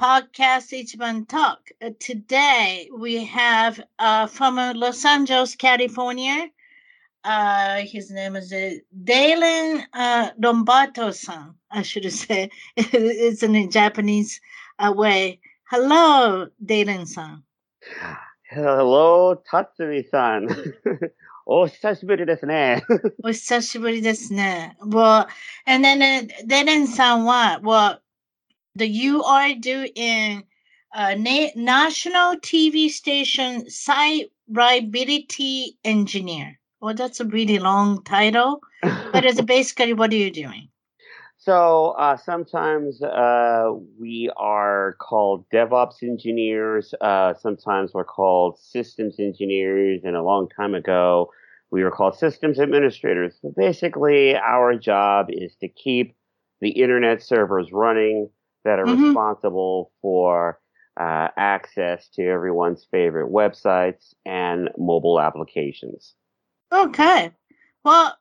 podcast Ichiban talk. Uh, today we have uh, from Los Angeles, California. Uh, his name is uh, Dalen uh, Rombato-san. I should say it's in Japanese uh, way. Hello, Dalen-san. Hello, Tatsumi-san. お久しぶりですね。お久しぶりですね。Well, and then, uh, Dalen さんは、well, the you are doing a na- national TV station site reliability engineer. Well, that's a really long title, but it's basically what are you doing? So uh, sometimes uh, we are called DevOps engineers. Uh, sometimes we're called systems engineers. And a long time ago, we were called systems administrators. So basically, our job is to keep the internet servers running that are mm-hmm. responsible for uh, access to everyone's favorite websites and mobile applications. Okay. Well,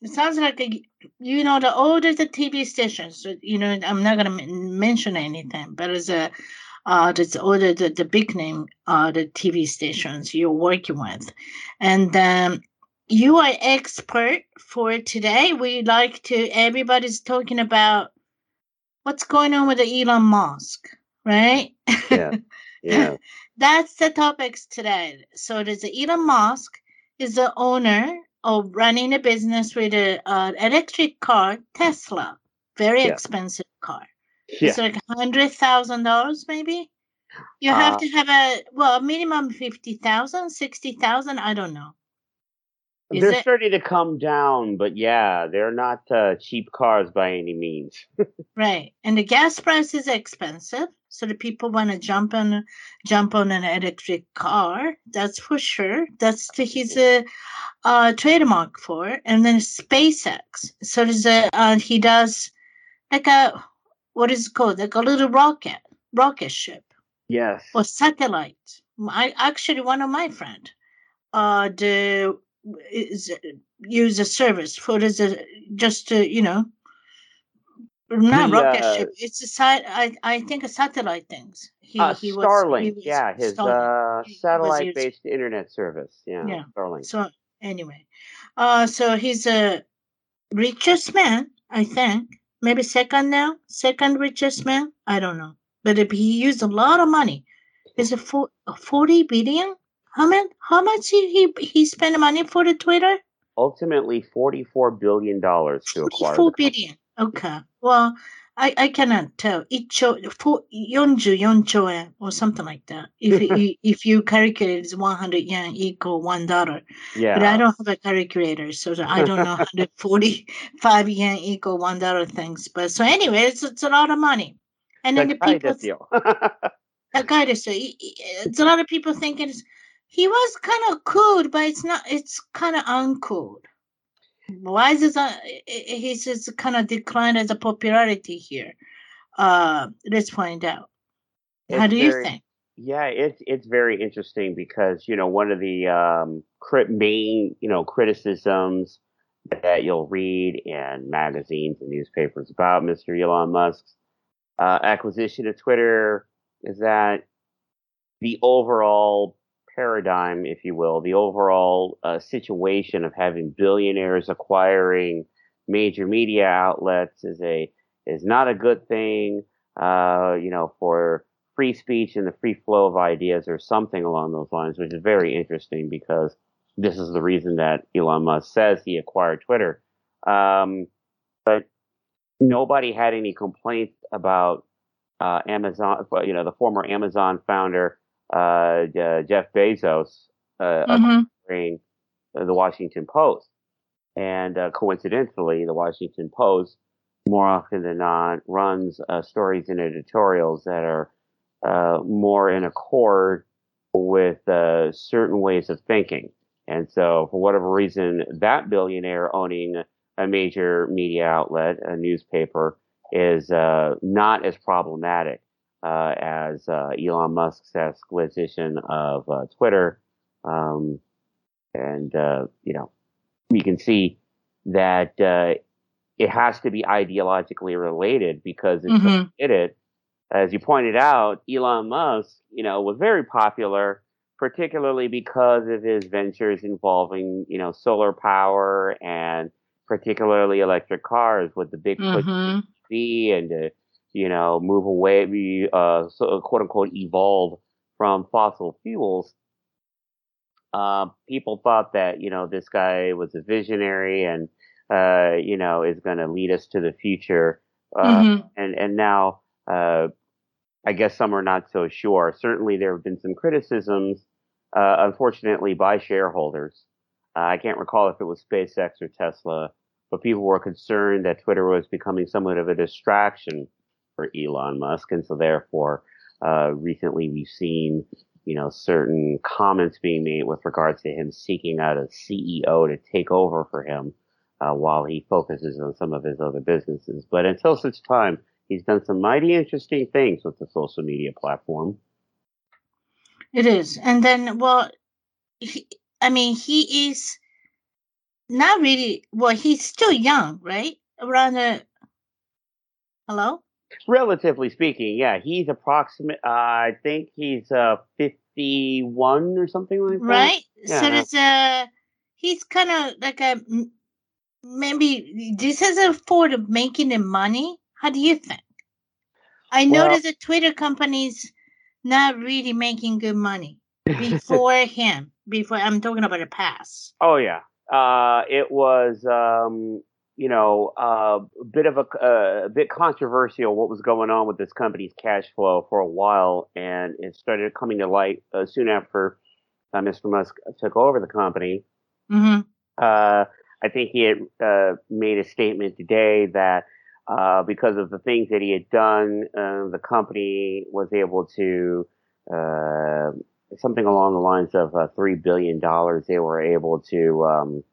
it sounds like, a, you know, the older the TV stations, you know, I'm not going to m- mention anything, but it's a, uh, it's older, the, the big name, uh, the TV stations you're working with. And, um, you are expert for today. We like to, everybody's talking about what's going on with the Elon Musk, right? Yeah. Yeah. That's the topics today. So there's Elon Musk is the owner of running a business with an uh, electric car, Tesla, very yeah. expensive car. Yeah. It's like hundred thousand dollars, maybe. You have uh, to have a well, minimum fifty thousand, sixty thousand. I don't know. Is they're it? starting to come down, but yeah, they're not uh, cheap cars by any means. right, and the gas price is expensive, so the people want to jump on jump on an electric car. That's for sure. That's the, his uh, uh, trademark for. And then SpaceX. So there's a uh, he does like a what is it called? Like a little rocket, rocket ship. Yes. Or satellite. I actually one of my friend. Uh, the is use a service for as a just to you know not the, rocket uh, ship it's a side i i think a satellite things. He, uh, he starlink was, was yeah his uh satellite based internet service yeah yeah starlink. so anyway uh so he's a richest man i think maybe second now second richest man i don't know but if he used a lot of money is it for 40 billion how much? How much he he spent money for the Twitter? Ultimately, forty-four billion dollars to acquire. Forty-four billion. Okay. Well, I, I cannot tell. 1兆、44兆円 or something like that. If you, if you calculate it's 100 yen equal one dollar. Yeah. But I don't have a calculator, so I don't know 145 yen equal one dollar things. But so anyway, it's, it's a lot of money. And then the people. 高いですよ。It's a lot of people thinking it's he was kind of cool, but it's not. It's kind of uncool. Why is this? Uh, he's just kind of declined as a popularity here. Uh, let's find out. It's How do very, you think? Yeah, it's it's very interesting because you know one of the um, crit- main you know criticisms that you'll read in magazines and newspapers about Mr. Elon Musk's uh, acquisition of Twitter is that the overall paradigm, if you will, the overall uh, situation of having billionaires acquiring major media outlets is a is not a good thing, uh, you know, for free speech and the free flow of ideas or something along those lines, which is very interesting because this is the reason that Elon Musk says he acquired Twitter. Um, but nobody had any complaints about uh, Amazon, you know, the former Amazon founder, uh, Jeff Bezos, uh, mm-hmm. the Washington Post. And uh, coincidentally, the Washington Post, more often than not, runs uh, stories and editorials that are uh, more in accord with certain ways of thinking. And so, for whatever reason, that billionaire owning a major media outlet, a newspaper, is uh, not as problematic uh, as uh, Elon Musk's acquisition of uh, Twitter. Um, and, uh, you know, you can see that uh, it has to be ideologically related because if mm-hmm. did it, as you pointed out, Elon Musk, you know, was very popular particularly because of his ventures involving, you know, solar power and particularly electric cars with the big push mm-hmm. and you know, move away, uh, so, quote unquote, evolve from fossil fuels. Uh, people thought that, you know, this guy was a visionary and, uh, you know, is going to lead us to the future. Uh, mm-hmm. And, and now, uh, I guess some are not so sure. Certainly there have been some criticisms uh, unfortunately, by shareholders. Uh, I can't recall if it was SpaceX or Tesla, but people were concerned that Twitter was becoming somewhat of a distraction for Elon Musk, and so therefore, uh, recently we've seen, you know, certain comments being made with regards to him seeking out a CEO to take over for him uh, while he focuses on some of his other businesses. But until such time, he's done some mighty interesting things with the social media platform. It is. And then, well, he, I mean, he is not really, well, he's still young, right? Around a, hello? Relatively speaking, yeah. He's approximate, uh, I think he's uh, 51 or something like that. Right? Yeah. So there's a, he's kind of like a, maybe this is a form of making the money. How do you think? I well, noticed that Twitter companies not really making good money before him. Before I'm talking about the past. Oh yeah, uh, it was um, you know uh, a bit of a, uh, a bit controversial what was going on with this company's cash flow for a while, and it started coming to light uh, soon after uh, Mr. Musk took over the company. Mm-hmm. Uh, I think he had made a statement today that uh, because of the things that he had done, uh, the company was able to uh, something along the lines of uh, three billion dollars. They were able to um,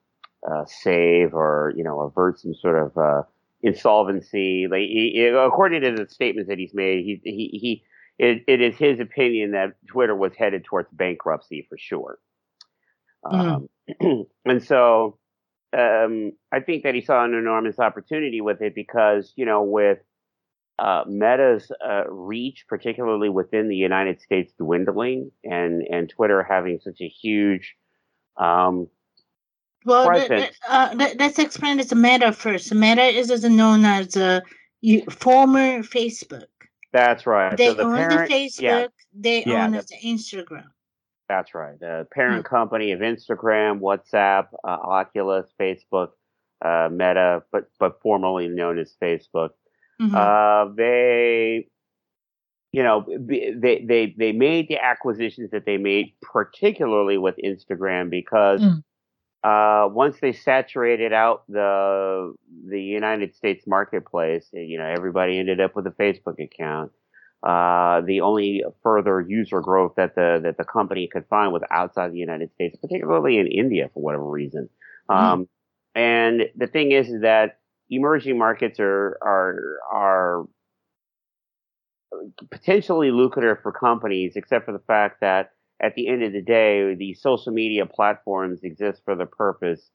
uh, save or you know avert some sort of uh, insolvency. Like he, according to the statements that he's made, he he, he it, it is his opinion that Twitter was headed towards bankruptcy for sure. Mm. Um, and so um, I think that he saw an enormous opportunity with it because, you know, with uh, Meta's uh, reach, particularly within the United States, dwindling, and and Twitter having such a huge um, well, presence. Uh, let's explain this Meta first. Meta is, is known as a former Facebook. That's right. They so the own parent, the Facebook. Yeah. They yeah, own the, Instagram. That's right. The parent mm-hmm. company of Instagram, WhatsApp, uh, Oculus, Facebook, uh, Meta, but but formerly known as Facebook. Mm-hmm. Uh, they, you know, they they they made the acquisitions that they made, particularly with Instagram, because mm. Uh, once they saturated out the the United States marketplace, you know, everybody ended up with a Facebook account. Uh, the only further user growth that the that the company could find was outside the United States, particularly in India for whatever reason. Mm. Um, and the thing is, is that emerging markets are are are potentially lucrative for companies, except for the fact that at the end of the day, the social media platforms exist for the purpose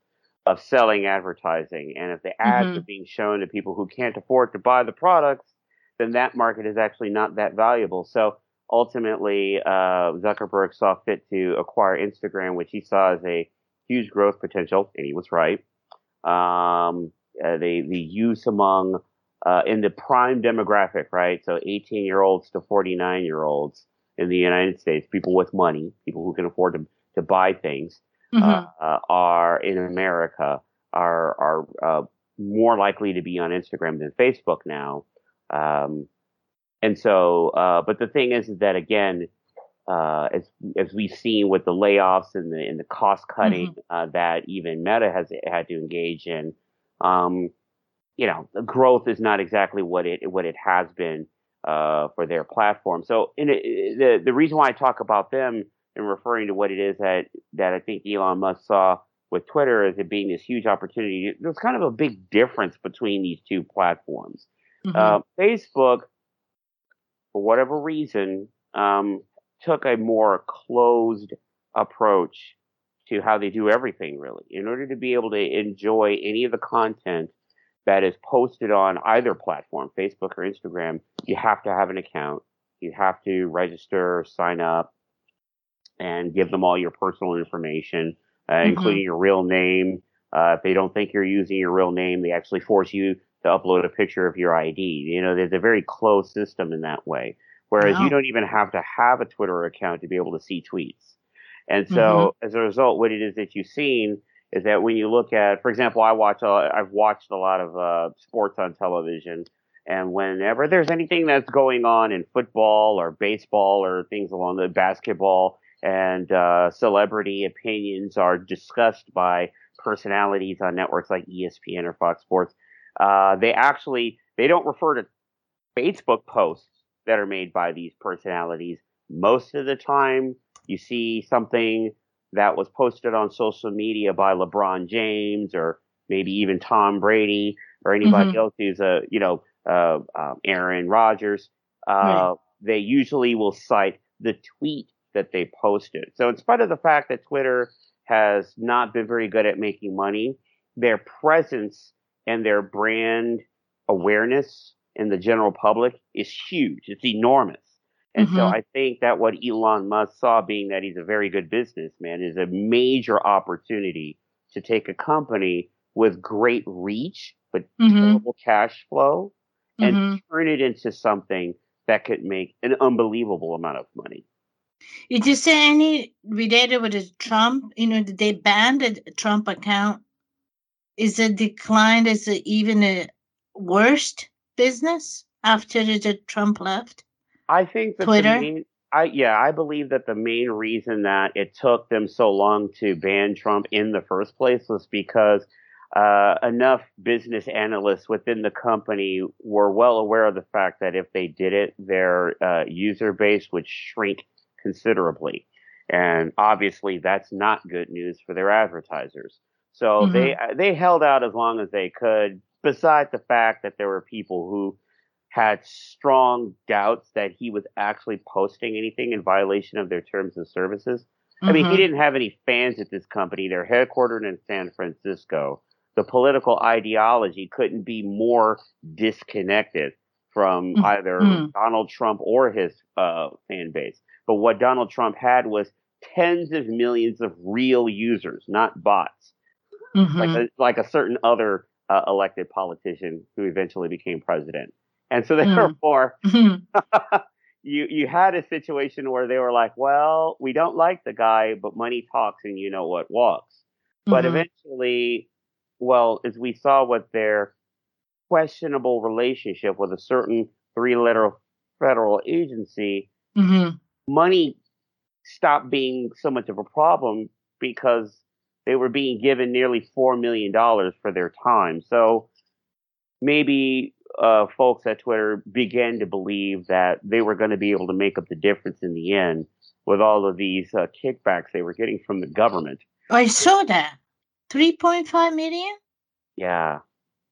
of selling advertising. And if the ads mm-hmm. are being shown to people who can't afford to buy the products, then that market is actually not that valuable. So ultimately, uh, Zuckerberg saw fit to acquire Instagram, which he saw as a huge growth potential, and he was right. Um, uh, the the use among uh, in the prime demographic, right? So 18 year olds to 49 year olds in the United States, people with money, people who can afford to, to buy things, mm-hmm. uh, are in America are are uh, more likely to be on Instagram than Facebook now. Um, and so, uh, but the thing is, is that again, uh, as as we've seen with the layoffs and the and the cost cutting mm-hmm. uh, that even Meta has had to engage in, um, you know, the growth is not exactly what it what it has been uh, for their platform. So, in it, the the reason why I talk about them and referring to what it is that that I think Elon Musk saw with Twitter as it being this huge opportunity, there's kind of a big difference between these two platforms. Mm-hmm. Uh, Facebook for whatever reason, um, took a more closed approach to how they do everything, really. In order to be able to enjoy any of the content that is posted on either platform, Facebook or Instagram, you have to have an account. You have to register, sign up, and give them all your personal information, uh, mm-hmm. including your real name. Uh, if they don't think you're using your real name, they actually force you to upload a picture of your ID. You know, there's a very closed system in that way. Whereas wow. you don't even have to have a Twitter account to be able to see tweets. And so mm-hmm. as a result, what it is that you've seen is that when you look at, for example, I watch, uh, I've watched a lot of uh, sports on television. And whenever there's anything that's going on in football or baseball or things along the basketball and uh, celebrity opinions are discussed by personalities on networks like ESPN or Fox Sports, uh, they actually they don't refer to Facebook posts that are made by these personalities. Most of the time, you see something that was posted on social media by LeBron James or maybe even Tom Brady or anybody mm-hmm. else who's a you know uh, um, Aaron Rodgers. Uh, right. They usually will cite the tweet that they posted. So, in spite of the fact that Twitter has not been very good at making money, their presence and their brand awareness in the general public is huge. It's enormous. And mm-hmm. so I think that what Elon Musk saw, being that he's a very good businessman, is a major opportunity to take a company with great reach but mm-hmm. terrible cash flow and mm-hmm. turn it into something that could make an unbelievable amount of money. Did you say any related with Trump? You know, did they ban the Trump account is it declined as even a worst business after the Trump left? I think that Twitter. Main, I yeah, I believe that the main reason that it took them so long to ban Trump in the first place was because uh, enough business analysts within the company were well aware of the fact that if they did it, their uh, user base would shrink considerably. And obviously, that's not good news for their advertisers. So mm-hmm. they they held out as long as they could. Besides the fact that there were people who had strong doubts that he was actually posting anything in violation of their terms of services. Mm-hmm. I mean, he mm-hmm. didn't have any fans at this company. They're headquartered in San Francisco. The political ideology couldn't be more disconnected from mm-hmm. either mm-hmm. Donald Trump or his uh, fan base. But what Donald Trump had was tens of millions of real users, not bots mm-hmm. like a, like a certain other uh, elected politician who eventually became president. And so mm. therefore, mm-hmm. you you had a situation where they were like, well, we don't like the guy, but money talks, and you know what walks. Mm-hmm. But eventually, well, as we saw with their questionable relationship with a certain three-letter federal agency, mm-hmm. money stopped being so much of a problem because they were being given nearly $4 million for their time. So maybe uh, folks at Twitter began to believe that they were going to be able to make up the difference in the end with all of these uh, kickbacks they were getting from the government. I saw that. 3.5 million? Yeah.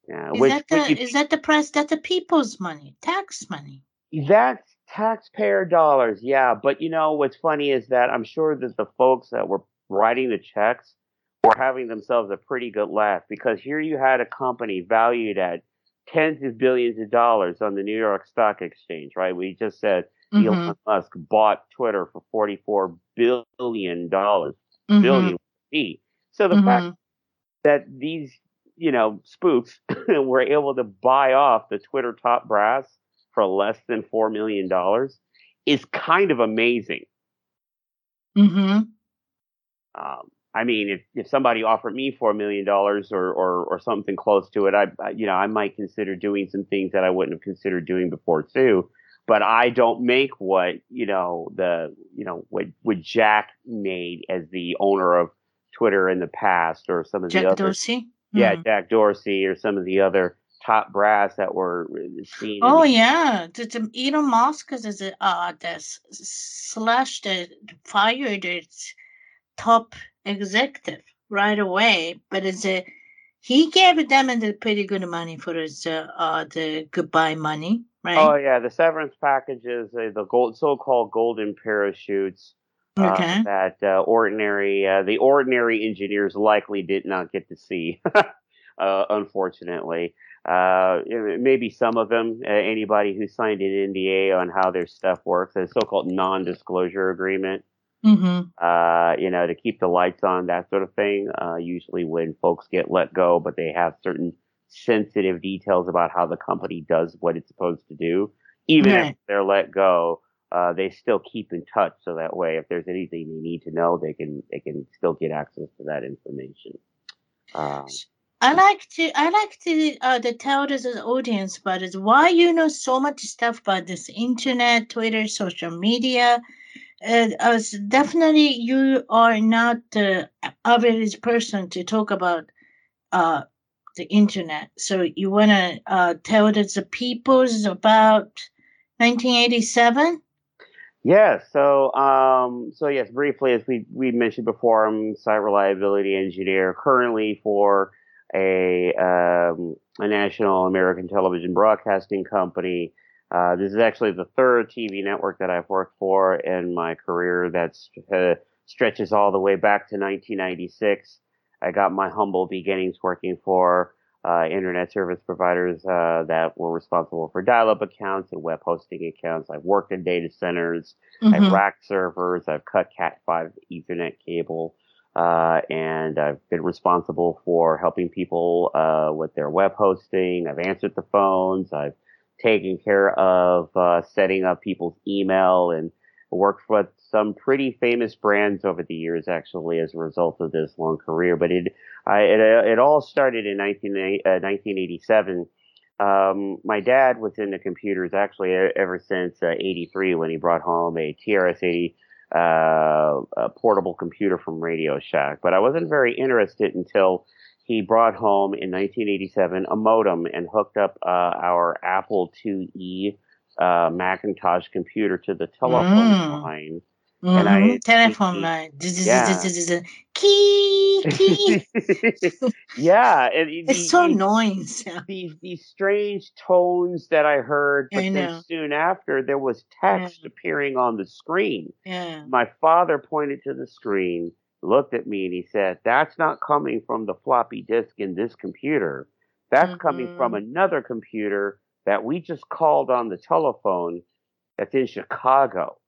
Yeah. Is, which, that the, you, is that the price? That's the people's money, tax money. That's taxpayer dollars. Yeah. But you know, what's funny is that I'm sure that the folks that were writing the checks were having themselves a pretty good laugh because here you had a company valued at tens of billions of dollars on the New York Stock Exchange, right? We just said mm-hmm. Elon Musk bought Twitter for forty-four billion dollars, mm-hmm. billion. So the mm-hmm. fact that these you know, spooks were able to buy off the Twitter top brass for less than $4 million is kind of amazing. Mm-hmm. Um, I mean, if, if somebody offered me $4 million or, or, or something close to it, I, I, you know, I might consider doing some things that I wouldn't have considered doing before too. But I don't make what, you know, the, you know, what, what Jack made as the owner of Twitter in the past or some of Jack the other. Dorsey. Yeah, Mhm. Jack Dorsey or some of the other top brass that were seen. Oh the- yeah, the, the Elon Musk is uh the s- slash the fired its top executive right away, but it's a he gave them the pretty good money for his uh, uh the goodbye money, right? Oh yeah, the severance packages, uh, the gold, so-called golden parachutes. uh, okay. that uh, ordinary, uh, the ordinary engineers likely did not get to see, uh, unfortunately. Uh, maybe some of them, uh, anybody who signed an NDA on how their stuff works, a so-called non-disclosure agreement, Mm-hmm. uh, you know, to keep the lights on, that sort of thing. Uh, usually when folks get let go, but they have certain sensitive details about how the company does what it's supposed to do, even Right. if they're let go, uh, they still keep in touch. So that way, if there's anything they need to know, they can, they can still get access to that information. Um, I like to I like to uh to tell this audience about is why you know so much stuff about this internet, Twitter, social media. Uh, as definitely you are not the average person to talk about uh the internet. So you wanna uh tell the peoples about 1987? Yeah, so um, so yes, briefly, as we we mentioned before, I'm site reliability engineer currently for a um, a national American television broadcasting company. Uh, this is actually the third TV network that I've worked for in my career. that uh, stretches all the way back to 1996. I got my humble beginnings working for uh, internet service providers uh, that were responsible for dial-up accounts and web hosting accounts. I've worked in data centers. I've Mhm. racked servers. I've cut Cat5 Ethernet cable. Uh, and I've been responsible for helping people uh, with their web hosting. I've answered the phones. I've taken care of uh, setting up people's email and worked with some pretty famous brands over the years, actually, as a result of this long career. But it, I, it, uh, it all started in 19, uh, 1987. Um, my dad was into computers actually ever since uh, 83 when he brought home a TRS-80 uh, portable computer from Radio Shack. But I wasn't very interested until he brought home in 1987 a modem and hooked up uh, our Apple IIe uh, Macintosh computer to the telephone Mm. line. And I- Mhm. telephone he- line. yeah. Key key. yeah, and It's so annoying. these these strange tones that I heard, but I then soon after there was text appearing on the screen. Yeah. My father pointed to the screen, looked at me, and he said, "That's not coming from the floppy disk in this computer. That's coming from Mhm. another computer that we just called on the telephone. That's in Chicago."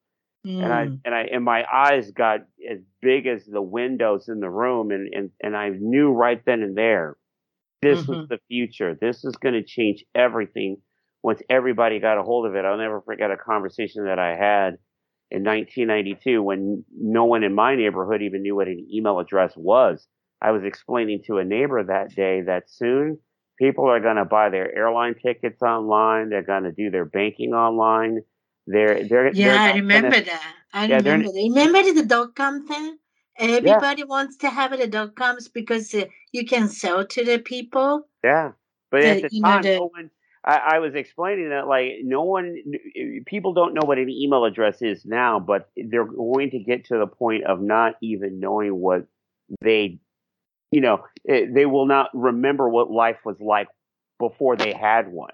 and I Mm. and I and my eyes got as big as the windows in the room, and and and I knew right then and there, this was Mhm. the future. This is going to change everything. Once everybody got a hold of it, I'll never forget a conversation that I had in 1992 when no one in my neighborhood even knew what an email address was. I was explaining to a neighbor that day that soon people are going to buy their airline tickets online. They're going to do their banking online. They're they're Yeah, they're I not gonna- remember that. I Yeah, remember. that. Remember the dot com thing? Everybody wants to have the dot coms because uh, you can sell to the people. Yeah, but The- at the know, time, the- no one. I, I was explaining that like no one, people don't know what an email address is now, but they're going to get to the point of not even knowing what they, you know, eh, they will not remember what life was like before they had one.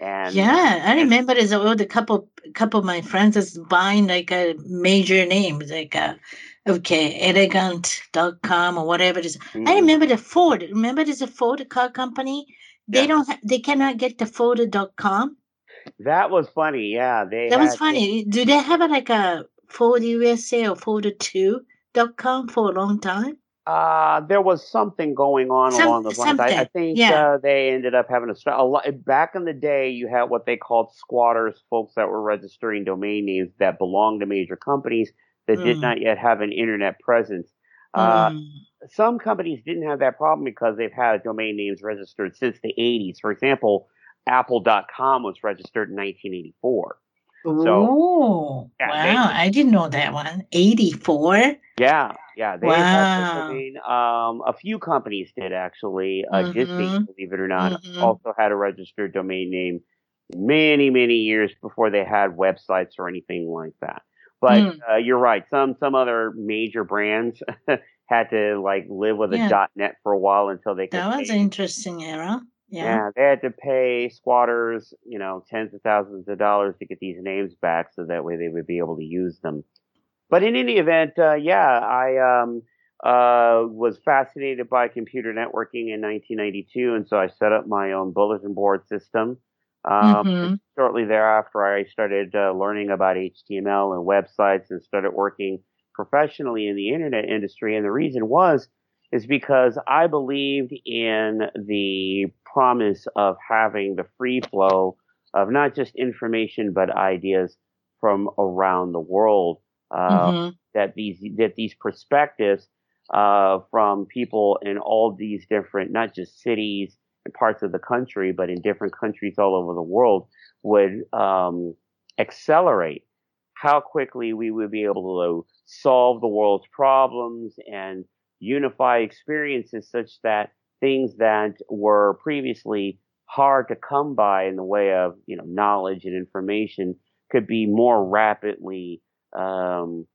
And yeah, I remember there's all the couple couple of my friends is buying like a major name, like a okay, elegant.com or whatever it is. I Mhm. remember the Ford. Remember there's a Ford car company? They Yeah. don't ha- they cannot get the Ford.com. that was funny. Yeah, they That was funny. Do they have a, like a Ford USA or Ford2.com for a long time? Uh, there was something going on Some- along those lines. I, I think yeah. uh, they ended up having a, a lot. Back in the day, you had what they called squatters, folks that were registering domain names that belonged to major companies that did Mm. not yet have an internet presence. Uh, Mm. Some companies didn't have that problem because they've had domain names registered since the 80s. For example, Apple.com was registered in 1984. oh, Yeah, wow. they- I didn't know that one. 84? Yeah, yeah, they Wow. the domain. Um, a few companies did actually. Uh, Disney, Mhm. believe it or not, Mhm. also had a registered domain name many, many years before they had websites or anything like that. But Mm. uh, you're right. Some some other major brands had to like live with a Yeah. .net for a while until they could. That was pay. an interesting era. Yeah. Yeah, they had to pay squatters, you know, tens of thousands of dollars to get these names back, so that way they would be able to use them. But in any event, uh, yeah, I um, uh, was fascinated by computer networking in 1992, and so I set up my own bulletin board system. Um, Mhm. Shortly thereafter, I started uh, learning about HTML and websites, and started working professionally in the internet industry. And the reason was is because I believed in the promise of having the free flow of not just information but ideas from around the world. Uh, Mhm. That these that these perspectives uh, from people in all these different, not just cities parts of the country, but in different countries all over the world, would um, accelerate how quickly we would be able to solve the world's problems and unify experiences such that things that were previously hard to come by in the way of you know knowledge and information could be more rapidly um,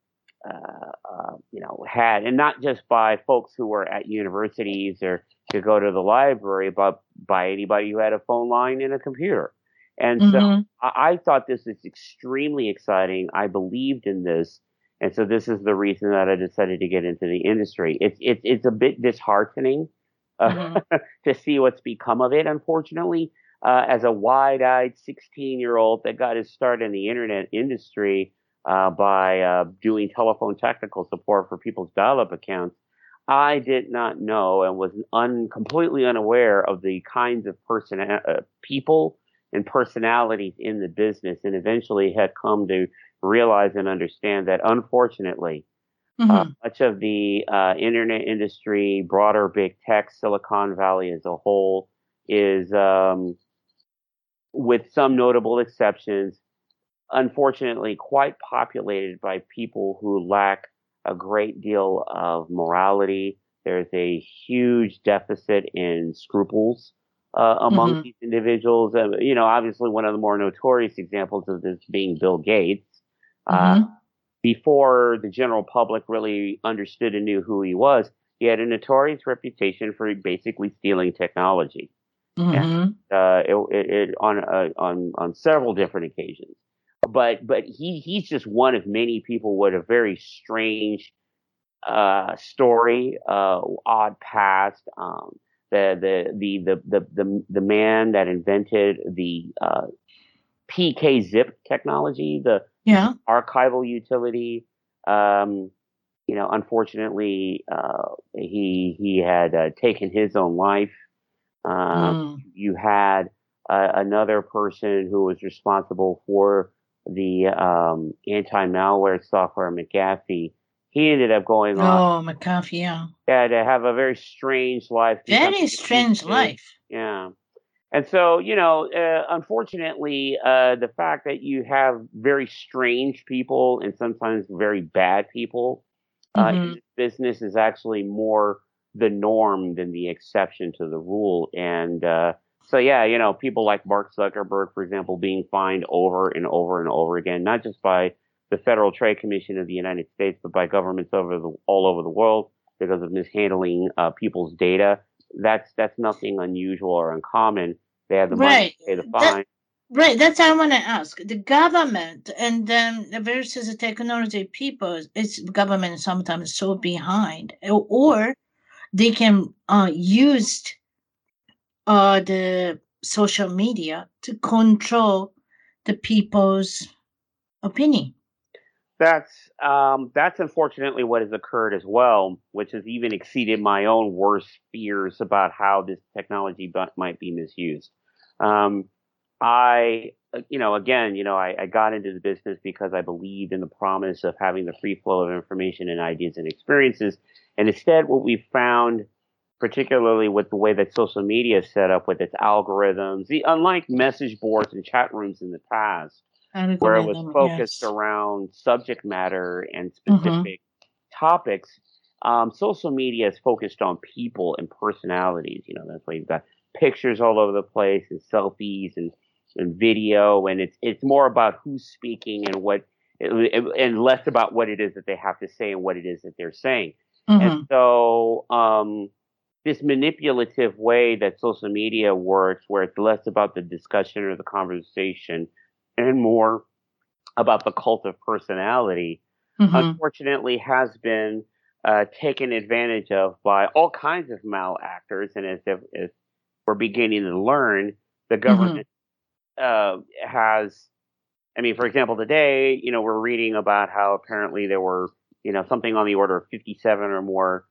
uh, uh, you know had and not just by folks who were at universities or to go to the library but by anybody who had a phone line and a computer and so Mhm. I, I thought this is extremely exciting. I believed in this, and so this is the reason that I decided to get into the industry. It's it's it's a bit disheartening uh, Mhm. to see what's become of it. Unfortunately, uh, as a wide-eyed 16-year-old that got his start in the internet industry uh, by uh, doing telephone technical support for people's dial-up accounts, I did not know and was un, completely unaware of the kinds of person uh, people and personalities in the business, and eventually had come to realize and understand that, unfortunately, uh, Mhm. much of the uh, internet industry, broader big tech, Silicon Valley as a whole, is, um, with some notable exceptions, unfortunately quite populated by people who lack a great deal of morality. There's a huge deficit in scruples uh, among Mhm. these individuals. Uh, you know, obviously, one of the more notorious examples of this being Bill Gates. Uh, Mhm. before the general public really understood and knew who he was, he had a notorious reputation for basically stealing technology Mhm. uh, it, it, it, on uh, on on several different occasions. But but he he's just one of many people with a very strange uh, story, uh, odd past. Um, the, the the the the the the man that invented the uh, PK zip technology, the Yeah. archival utility. Um, you know, unfortunately, uh, he he had uh, taken his own life. Um, Mm. You had uh, another person who was responsible for the um, anti-malware software, McAfee. He ended up going on Oh, McAfee, yeah. yeah, to have a very strange life. Very strange life. Yeah. And so, you know, uh, unfortunately, uh, the fact that you have very strange people and sometimes very bad people uh, in Mhm. this business is actually more the norm than the exception to the rule. And uh, so, yeah, you know, people like Mark Zuckerberg, for example, being fined over and over and over again, not just by the Federal Trade Commission of the United States, but by governments over the all over the world because of mishandling uh, people's data. That's that's nothing unusual or uncommon. They have the money Right. to pay the That- fine. Right, that's what I want to ask. The government and then versus the technology people, it's government sometimes so behind, or- or they can uh, use uh, the social media to control the people's opinion. That's um, that's unfortunately what has occurred as well, which has even exceeded my own worst fears about how this technology might be misused. Um, I, you know, again, you know, I, I, got into the business because I believed in the promise of having the free flow of information and ideas and experiences. And instead, what we've found, particularly with the way that social media is set up with its algorithms, the, unlike message boards and chat rooms in the past, where it was focused yes. around subject matter and mm-hmm. specific mm-hmm. topics, um, social media is focused on people and personalities. You know, that's why you've got pictures all over the place and selfies and and video, and it's it's more about who's speaking and what, and less about what it is that they have to say and what it is that they're saying. Mm-hmm. And so, um, this manipulative way that social media works, where it's less about the discussion or the conversation and more about the cult of personality, mm-hmm. unfortunately, has been uh, taken advantage of by all kinds of malactors. And as, if, as we're beginning to learn, the mm-hmm. government uh, has, I mean, for example, today, you know, we're reading about how apparently there were, you know, something on the order of 57 or more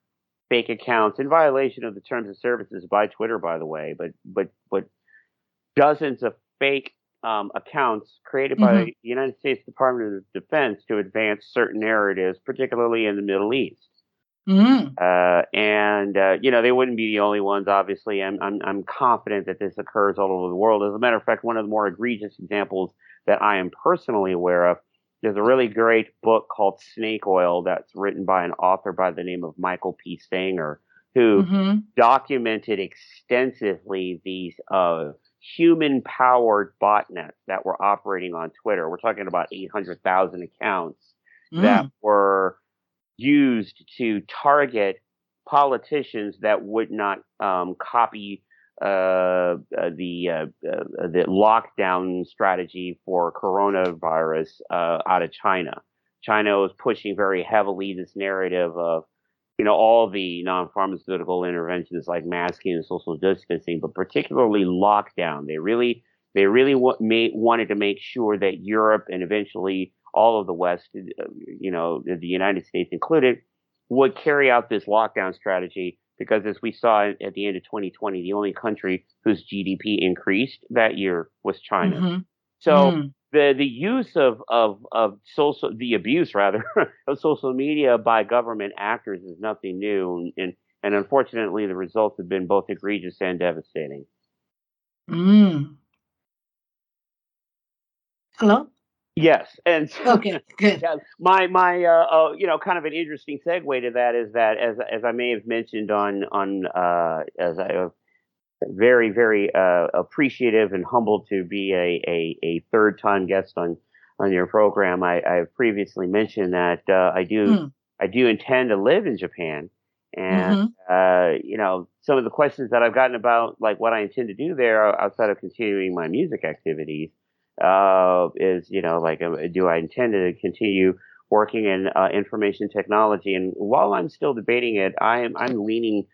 fake accounts in violation of the terms of services by Twitter, by the way, but, but, but dozens of fake um, accounts created by mm-hmm. the United States Department of Defense to advance certain narratives, particularly in the Middle East. Mm-hmm. Uh, and uh, you know they wouldn't be the only ones. Obviously, I'm, I'm I'm confident that this occurs all over the world. As a matter of fact, one of the more egregious examples that I am personally aware of. There's a really great book called Snake Oil that's written by an author by the name of Michael P. Senger, who mm-hmm. documented extensively these uh, human powered botnets that were operating on Twitter. We're talking about 800,000 accounts mm. that were used to target politicians that would not um, copy uh, uh, the uh, uh the lockdown strategy for coronavirus out of China. China was pushing very heavily this narrative of you know all the non-pharmaceutical interventions like masking and social distancing, but particularly lockdown. They really they really made, wanted to make sure that Europe and eventually all of the West, you know, the United States included, would carry out this lockdown strategy because as we saw at the end of 2020, the only country whose GDP increased that year was China. Mm-hmm. So mm. the the use of, of of social the abuse rather of social media by government actors is nothing new, and and unfortunately the results have been both egregious and devastating. Mm. Hello. Yes, and so, okay, good. Yeah, my my uh, uh, you know kind of an interesting segue to that is that as as I may have mentioned on on uh, as I uh, very very uh, appreciative and humbled to be a, a, a third time guest on on your program. I I've previously mentioned that uh, I do mm. I do intend to live in Japan, and mm-hmm. you know some of the questions that I've gotten about like what I intend to do there outside of continuing my music activities uh, is, you know, like, uh, do I intend to continue working in uh, information technology? And while I'm still debating it, I'm, I'm leaning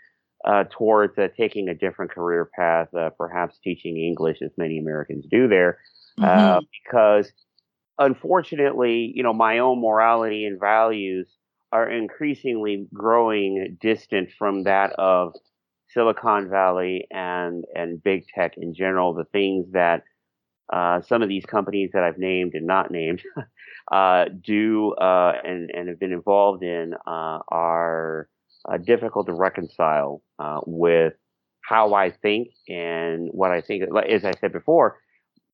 uh, towards uh, taking a different career path, uh, perhaps teaching English, as many Americans do there, mm-hmm. because unfortunately, you know, my own morality and values are increasingly growing distant from that of Silicon Valley and and big tech in general. The things that uh, some of these companies that I've named and not named uh, do uh, and, and have been involved in uh, are uh, difficult to reconcile with how I think and what I think. As I said before,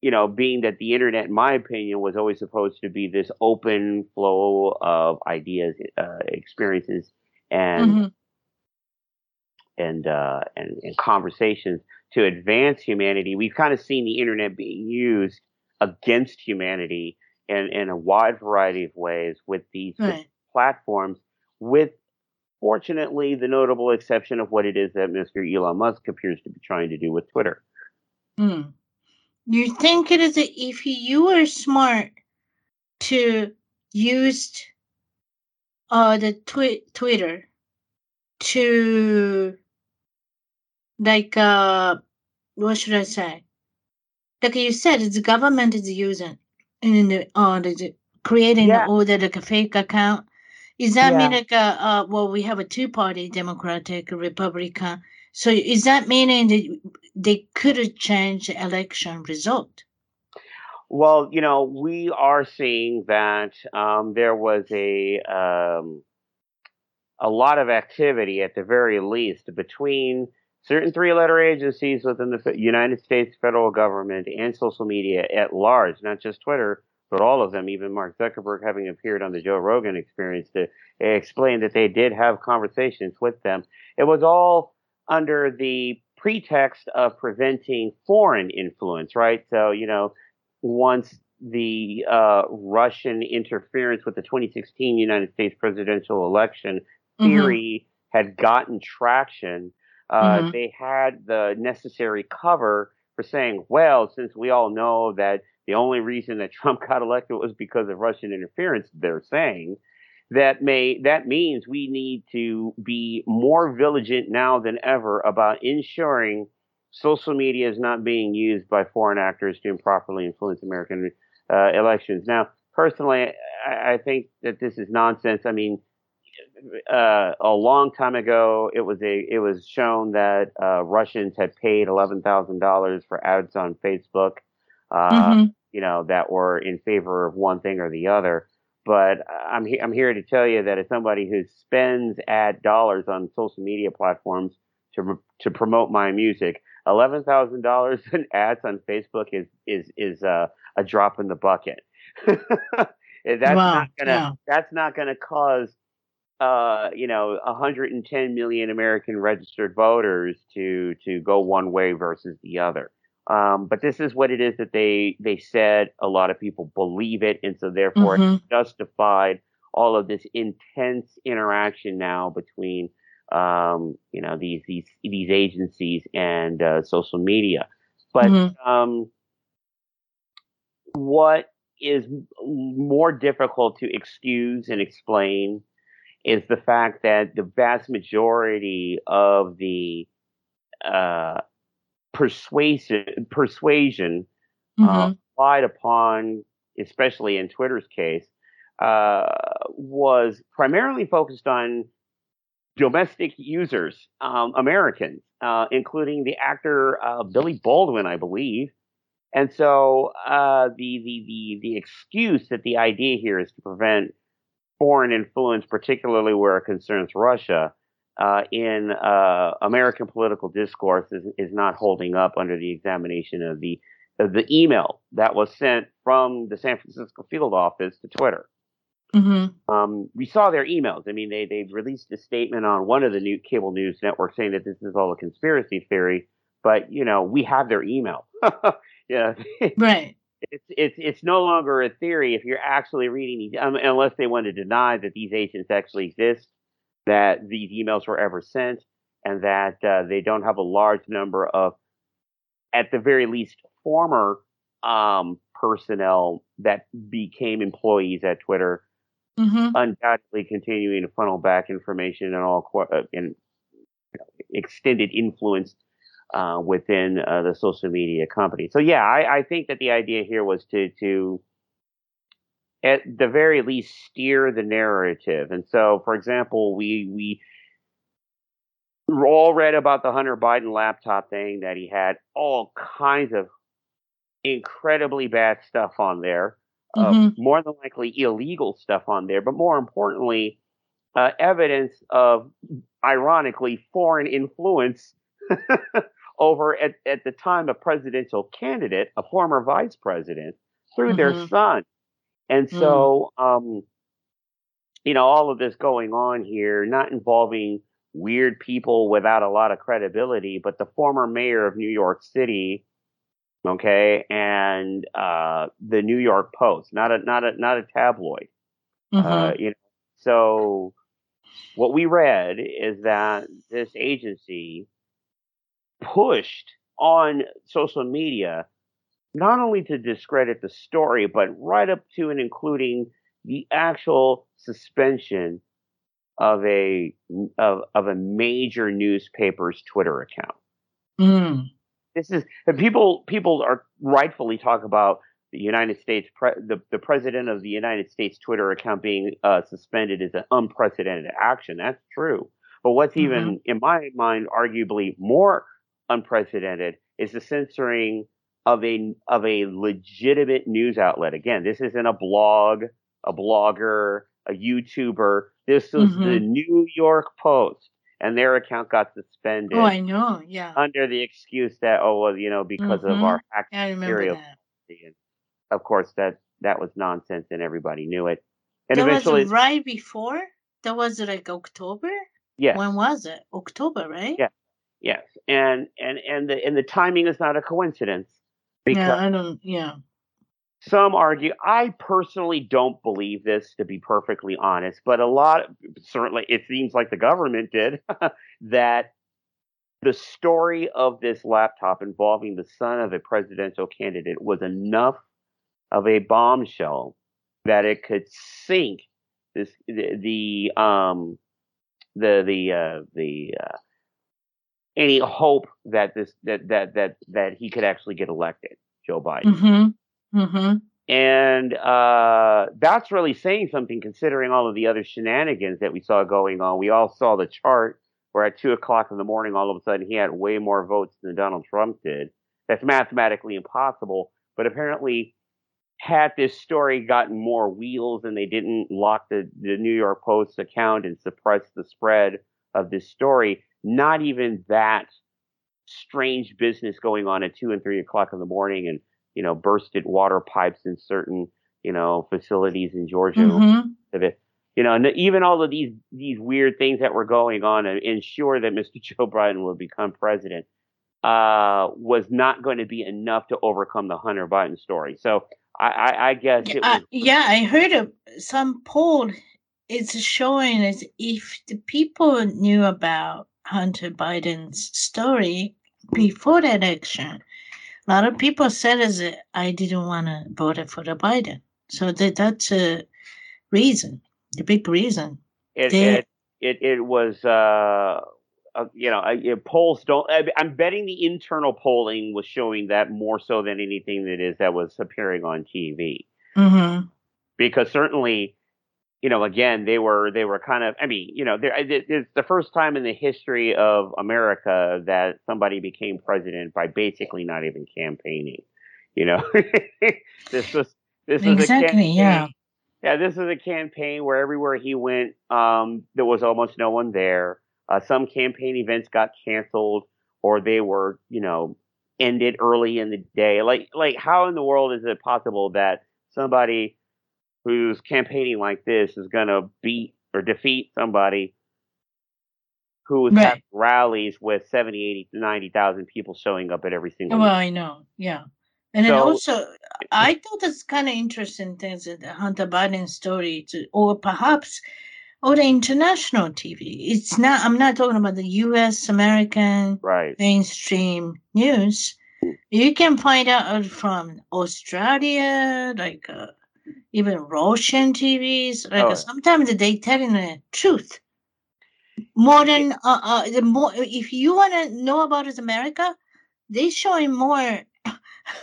you know, being that the internet, in my opinion, was always supposed to be this open flow of ideas, experiences, and mm-hmm. And, and and conversations to advance humanity. We've kind of seen the internet being used against humanity in, in a wide variety of ways with these right. platforms, with fortunately the notable exception of what it is that Mr. Elon Musk appears to be trying to do with Twitter. Hmm. You think it is a, if you are smart to use uh, the twi- Twitter to like uh what should I say? Like you said, the government is using in the uh the creating Yeah. the order like fake account. Is that Yeah. mean like uh, uh well we have a two party Democratic Republican. So is that meaning that they could change the election result? Well, you know, we are seeing that um, there was a um, a lot of activity, at the very least, between certain three-letter agencies within the United States federal government and social media at large, not just Twitter, but all of them. Even Mark Zuckerberg, having appeared on the Joe Rogan Experience, to explain that they did have conversations with them. It was all under the pretext of preventing foreign influence, right? So, you know, once the uh, Russian interference with the 2016 United States presidential election Mhm. theory had gotten traction, uh, Mhm. they had the necessary cover for saying, well, since we all know that the only reason that Trump got elected was because of Russian interference, they're saying that may that means we need to be more vigilant now than ever about ensuring social media is not being used by foreign actors to improperly influence American uh, elections. Now, personally, I, I think that this is nonsense. I mean, uh, a long time ago, it was a it was shown that uh, Russians had paid eleven thousand dollars for ads on Facebook, uh, Mhm. you know, that were in favor of one thing or the other. But I'm he- I'm here to tell you that as somebody who spends ad dollars on social media platforms to to promote my music, eleven thousand dollars in ads on Facebook is is is uh, a drop in the bucket. that's Wow, not gonna yeah. that's not gonna cause uh, you know, 110 million American registered voters to to go one way versus the other. Um, but this is what it is that they they said. A lot of people believe it, and so therefore Mhm. it's justified all of this intense interaction now between um, you know these these these agencies and uh, social media. But Mhm. um, what is more difficult to excuse and explain is the fact that the vast majority of the uh, persuasion persuasion uh, Mhm. applied upon, especially in Twitter's case, uh, was primarily focused on domestic users, um, Americans, uh, including the actor uh, Billy Baldwin, I believe. And so uh, the, the the the excuse that the idea here is to prevent foreign influence, particularly where it concerns Russia, uh, in uh, American political discourse is, is not holding up under the examination of the of the email that was sent from the San Francisco field office to Twitter. Mhm. Um, we saw their emails. I mean, they they released a statement on one of the new cable news networks saying that this is all a conspiracy theory. But you know, we have their email. yeah, Right. It's it's it's no longer a theory if you're actually reading these, um, unless they want to deny that these agents actually exist, that these emails were ever sent, and that uh, they don't have a large number of, at the very least, former um, personnel that became employees at Twitter, Mhm. undoubtedly continuing to funnel back information and all uh, and extended influence uh, within uh, the social media company. So yeah, I, I think that the idea here was to to at the very least steer the narrative. And so, for example, we we all read about the Hunter Biden laptop thing that he had all kinds of incredibly bad stuff on there, uh, Mhm. more than likely illegal stuff on there, but more importantly, uh, evidence of, ironically, foreign influence over at, at the time a presidential candidate, a former vice president, through their Mhm. son. And so, um, you know, all of this going on here, not involving weird people without a lot of credibility, but the former mayor of New York City, okay, and uh, the New York Post, not a not a not a tabloid. Uh, Mhm. you know, so what we read is that this agency pushed on social media not only to discredit the story, but right up to and including the actual suspension of a of, of a major newspaper's Twitter account. Mm. This is and people people are rightfully talk about the United States, pre- the, the president of the United States Twitter account being uh, suspended is an unprecedented action. That's true. But what's mm-hmm. even, in my mind, arguably more unprecedented is the censoring of a of a legitimate news outlet. Again, this isn't a blog, a blogger, a YouTuber. This was mm-hmm. the New York Post, and their account got suspended. Oh, I know. Yeah. Under the excuse that oh well, you know, because mm-hmm. of our hack material. And of course, that that was nonsense, and everybody knew it. And that eventually, was right before. That was like October. Yeah. When was it? October, right? Yeah. Yes. And and and the and the timing is not a coincidence. Because yeah, I don't. Yeah. Some argue. I personally don't believe this, to be perfectly honest. But a lot, certainly, it seems like the government did that. The story of this laptop involving the son of a presidential candidate was enough of a bombshell that it could sink this the, the um the the uh, the uh, any hope that this that that that that he could actually get elected, Joe Biden. Mm-hmm. Mm-hmm. And uh, that's really saying something, considering all of the other shenanigans that we saw going on. We all saw the chart where at two o'clock in the morning, all of a sudden, he had way more votes than Donald Trump did. That's mathematically impossible, but apparently, had this story gotten more wheels and they didn't lock the, the New York Post account and suppress the spread of this story, not even that strange business going on at two and three o'clock in the morning and, you know, bursted water pipes in certain, you know, facilities in Georgia. Mm-hmm. You know, and even all of these these weird things that were going on and ensure that Mr. Joe Biden would become president uh, was not going to be enough to overcome the Hunter Biden story. So I, I, I guess yeah, was, uh, yeah, I heard of some poll. It's showing as if the people knew about Hunter Biden's story before the election. A lot of people said as I didn't want to vote for the Biden. So that that's a reason, the big reason. It they, it, it, it was uh, uh, you know uh, polls don't. I, I'm betting the internal polling was showing that more so than anything that is that was appearing on TV. Mm-hmm. Because certainly you know, again, they were they were kind of. I mean, you know, there it's the first time in the history of America that somebody became president by basically not even campaigning. You know, this was this was exactly, a campaign, yeah. Yeah, this was a campaign where everywhere he went, um, there was almost no one there. Uh, some campaign events got canceled, or they were, you know, ended early in the day. Like, like, how in the world is it possible that somebody who's campaigning like this is going to beat or defeat somebody who right. having rallies with 70, 80, 90,000 people showing up at every single Well, I know. Yeah. And so, then also, I thought it's kind of interesting things that the Hunter Biden story, to, or perhaps, or the international TV. It's not. I'm not talking about the U.S. American right. mainstream news. You can find out from Australia, like uh, even Russian TVs. Like oh. sometimes they telling the truth. More than uh, uh the more if you want to know about is America, they showing more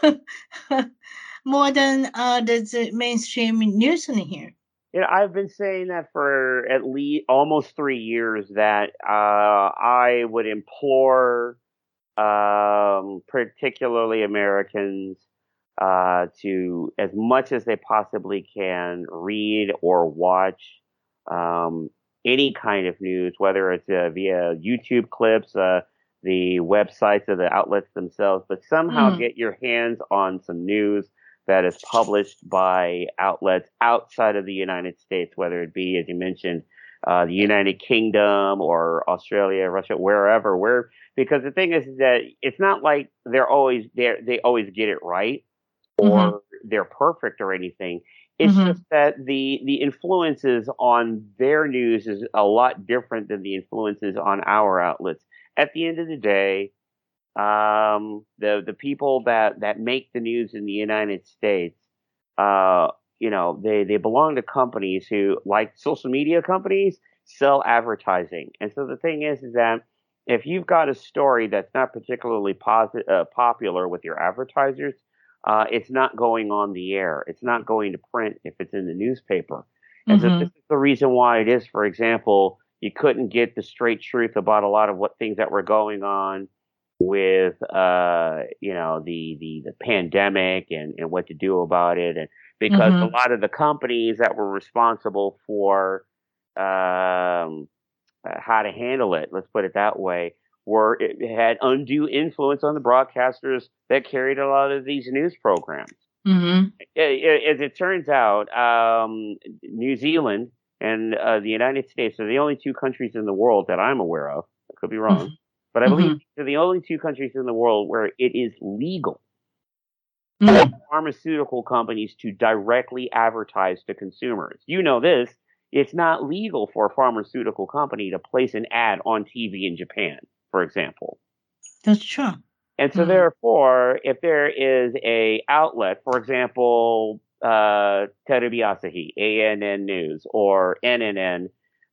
more than uh the, the mainstream news in here. You know, I've been saying that for at least almost three years that uh, I would implore, um, particularly Americans, uh, to as much as they possibly can read or watch um, any kind of news, whether it's uh, via YouTube clips, uh, the websites of the outlets themselves, but somehow mm. get your hands on some news that is published by outlets outside of the United States, whether it be, as you mentioned, uh, the United Kingdom or Australia, Russia, wherever, where, because the thing is that it's not like they're always there, they always get it right or mm-hmm. they're perfect or anything. It's mm-hmm. just that the the influences on their news is a lot different than the influences on our outlets. At the end of the day, um, the the people that that make the news in the United States, uh, you know, they they belong to companies who, like social media companies, sell advertising. And so the thing is, is that if you've got a story that's not particularly posit- uh, popular with your advertisers, uh, it's not going on the air. It's not going to print if it's in the newspaper. And Mm-hmm. so this is the reason why it is, for example, you couldn't get the straight truth about a lot of what things that were going on with, uh, you know, the, the, the pandemic and, and what to do about it. And because Mhm. a lot of the companies that were responsible for, um, uh, how to handle it, let's put it that way, were it had undue influence on the broadcasters that carried a lot of these news programs. Mm-hmm. As it turns out, um, New Zealand and uh, the United States are the only two countries in the world that I'm aware of. I could be wrong, but I believe Mhm. they're the only two countries in the world where it is legal Mm-hmm. for pharmaceutical companies to directly advertise to consumers. You know this. It's not legal for a pharmaceutical company to place an ad on TV in Japan, for example. That's true. And so Mhm. therefore, if there is a outlet, for example, uh, Terebi Asahi, ANN News, or NNN,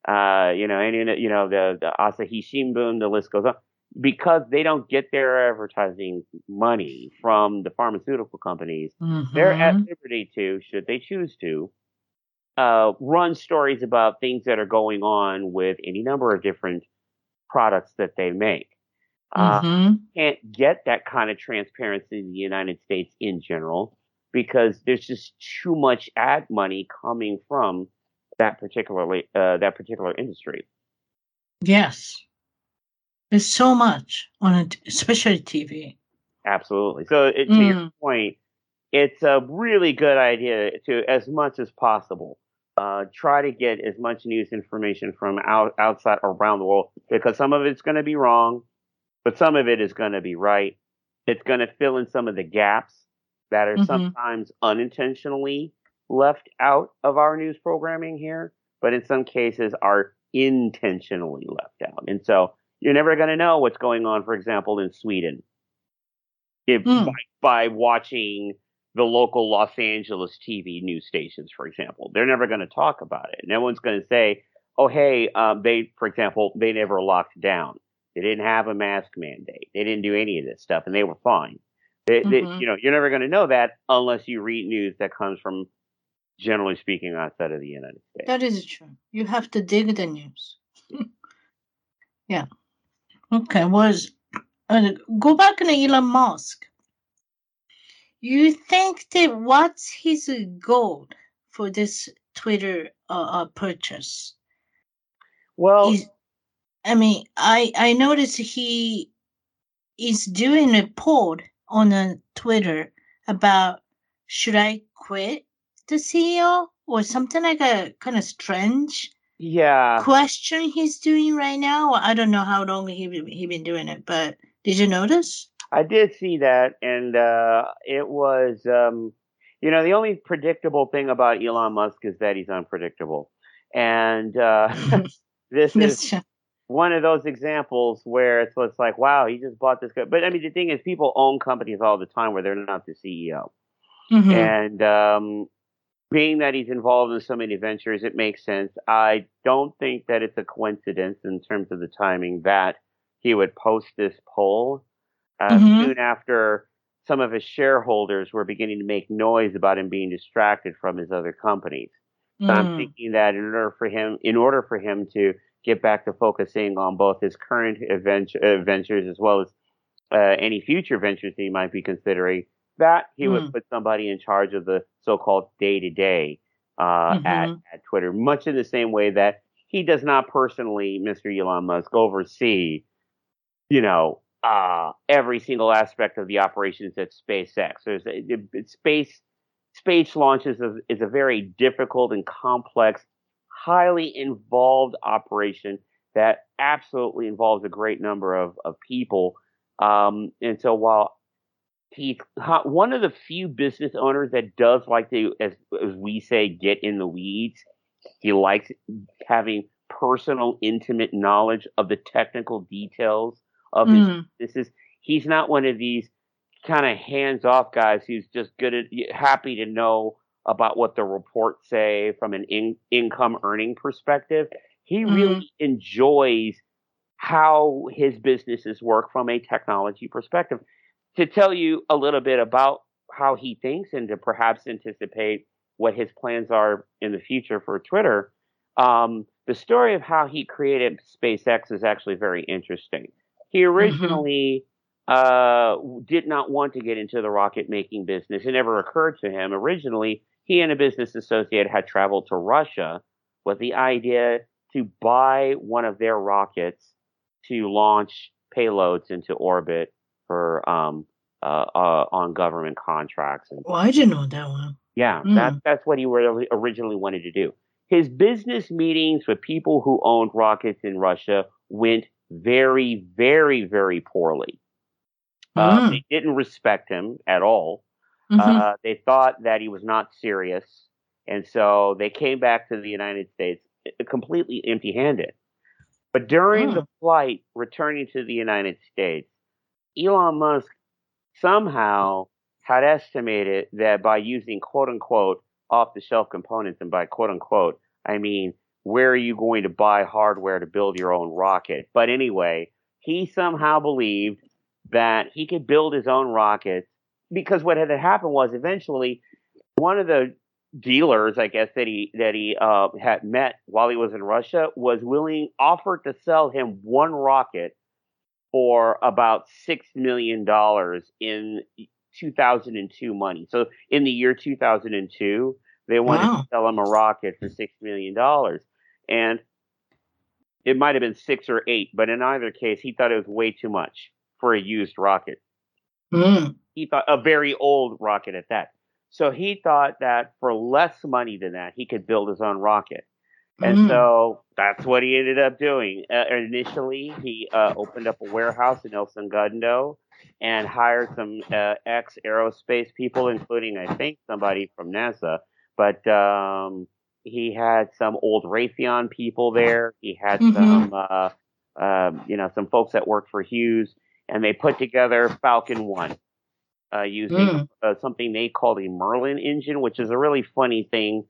uh, you know, any, you know, the, the Asahi Shimbun, the list goes on, because they don't get their advertising money from the pharmaceutical companies, they're at Mhm. liberty to, should they choose to, uh, run stories about things that are going on with any number of different products that they make. Uh, Mhm. can't get that kind of transparency in the United States in general because there's just too much ad money coming from that particularly uh, that particular industry. Yes. There's so much on it, especially TV. Absolutely. So it, to your Mm. point, it's a really good idea to, as much as possible, uh, try to get as much news information from out, outside around the world because some of it's going to be wrong, but some of it is going to be right. It's going to fill in some of the gaps that are Mhm. sometimes unintentionally left out of our news programming here, but in some cases are intentionally left out. And so you're never going to know what's going on, for example, in Sweden if Mm. by, by watching the local Los Angeles TV news stations, for example. They're never going to talk about it. No one's going to say, "Oh, hey, um, they, for example, they never locked down. They didn't have a mask mandate. They didn't do any of this stuff, and they were fine." They, they- Mhm. you know, you're never going to know that unless you read news that comes from, generally speaking, outside of the United States. That is true. You have to dig the news. yeah. Okay. Was uh, go back to Elon Musk. You think that what's his goal for this Twitter uh, uh, purchase? well, I mean, I I noticed he is doing a poll on uh, Twitter about should I quit the CEO or something like a kind of strange yeah. question he's doing right now. I don't know how long he he been doing it, but did you notice? I did see that, and uh, it was, um, you know, the only predictable thing about Elon Musk is that he's unpredictable, and uh, this is one of those examples where it's, it's like, wow, he just bought this. Co-. But I mean, the thing is, people own companies all the time where they're not the CEO, Mhm. and um, being that he's involved in so many ventures, it makes sense. I don't think that it's a coincidence in terms of the timing that he would post this poll uh, Mhm. soon after some of his shareholders were beginning to make noise about him being distracted from his other companies. So I'm Mm. thinking that in order for him, in order for him to get back to focusing on both his current adventure, uh, ventures as well as uh, any future ventures that he might be considering, that he would Mm. put somebody in charge of the so-called day-to-day uh, at, Mhm. at Twitter, much in the same way that he does not personally, Mr. Elon Musk, oversee, you know, uh, every single aspect of the operations at SpaceX. There's a, space space launches is, is a very difficult and complex, highly involved operation that absolutely involves a great number of, of people. Um, and so while he's one of the few business owners that does like to, as, as we say, get in the weeds, he likes having personal, intimate knowledge of the technical details of his Mm. this is he's not one of these kind of hands off guys who's just good at happy to know about what the reports say from an in, income earning perspective. He really enjoys how his businesses work from a technology perspective. To tell you a little bit about how he thinks and to perhaps anticipate what his plans are in the future for Twitter, um, the story of how he created SpaceX is actually very interesting. He mm-hmm. originally mm-hmm. uh, did not want to get into the rocket making business. It never occurred to him. Originally, he and a business associate had traveled to Russia with the idea to buy one of their rockets to launch payloads into orbit for um, uh, uh, on government contracts. And, well, I didn't know that one. Yeah, mm. that, that's what he really originally wanted to do. His business meetings with people who owned rockets in Russia went very, very, very poorly. Mm. Uh, they didn't respect him at all. Mm-hmm. Uh, they thought that he was not serious. And so they came back to the United States uh, completely empty handed. But during the flight returning to the United States, Elon Musk somehow had estimated that by using quote unquote off the shelf components, and by quote unquote, I mean, where are you going to buy hardware to build your own rocket? But anyway, he somehow believed that he could build his own rockets because what had happened was eventually one of the dealers, I guess that he that he uh, had met while he was in Russia was willing offered to sell him one rocket for about six million dollars in 2002 money. So in the year 2002, they wanted wow. to sell him a rocket for six million dollars, and it might have been six or eight, but in either case, he thought it was way too much for a used rocket. Mm. He thought a very old rocket at that. So he thought that for less money than that, he could build his own rocket. And mm. so that's what he ended up doing. Uh, initially, he uh, opened up a warehouse in El Segundo and hired some uh, ex aerospace people, including, I think, somebody from NASA. But um, he had some old Raytheon people there. He had mm-hmm. some, uh, um, you know, some folks that worked for Hughes, and they put together Falcon One. Uh, using mm. Uh, something they called a Merlin engine, which is a really funny thing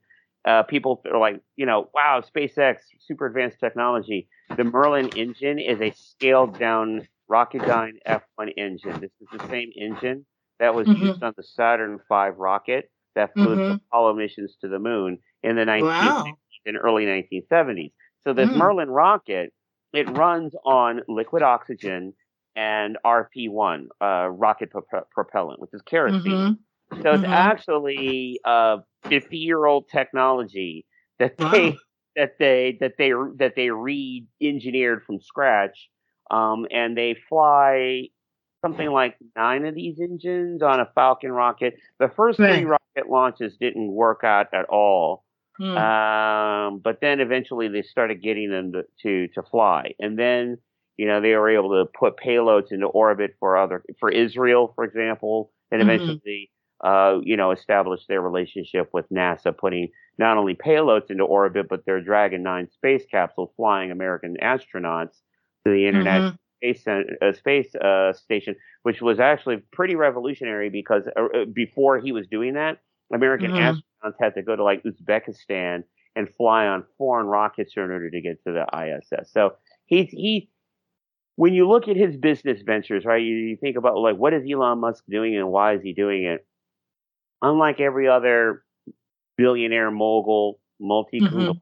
uh, people are like, you know, wow, SpaceX, super advanced technology. The Merlin engine is a scaled down Rocketdyne F1 engine. This is the same engine that was mm-hmm. used on the Saturn V rocket that flew mm-hmm. Apollo missions to the moon in the 1960s wow. and early 1970s. So this mm. Merlin rocket, it runs on liquid oxygen and RP1, uh, rocket pro- propellant, which is kerosene. Mm-hmm. So it's mm-hmm. actually a 50 year old technology that they wow. that they that they that they re-engineered from scratch, um, and they fly something like nine of these engines on a Falcon rocket. The first right. three rocket launches didn't work out at all. Hmm. Um, but then eventually they started getting them to, to, to fly. And then, you know, they were able to put payloads into orbit for other, for Israel, for example, and mm-hmm. eventually uh, you know, established their relationship with NASA, putting not only payloads into orbit, but their Dragon 9 space capsule flying American astronauts to the International mm-hmm. Space, uh, space uh, Station, which was actually pretty revolutionary because uh, uh, before he was doing that, American mm-hmm. astronauts had to go to like Uzbekistan and fly on foreign rockets in order to get to the ISS. So he's he when you look at his business ventures, right, you, you, think about like what is Elon Musk doing and why is he doing it? unlike every other billionaire mogul, multi conglomerate,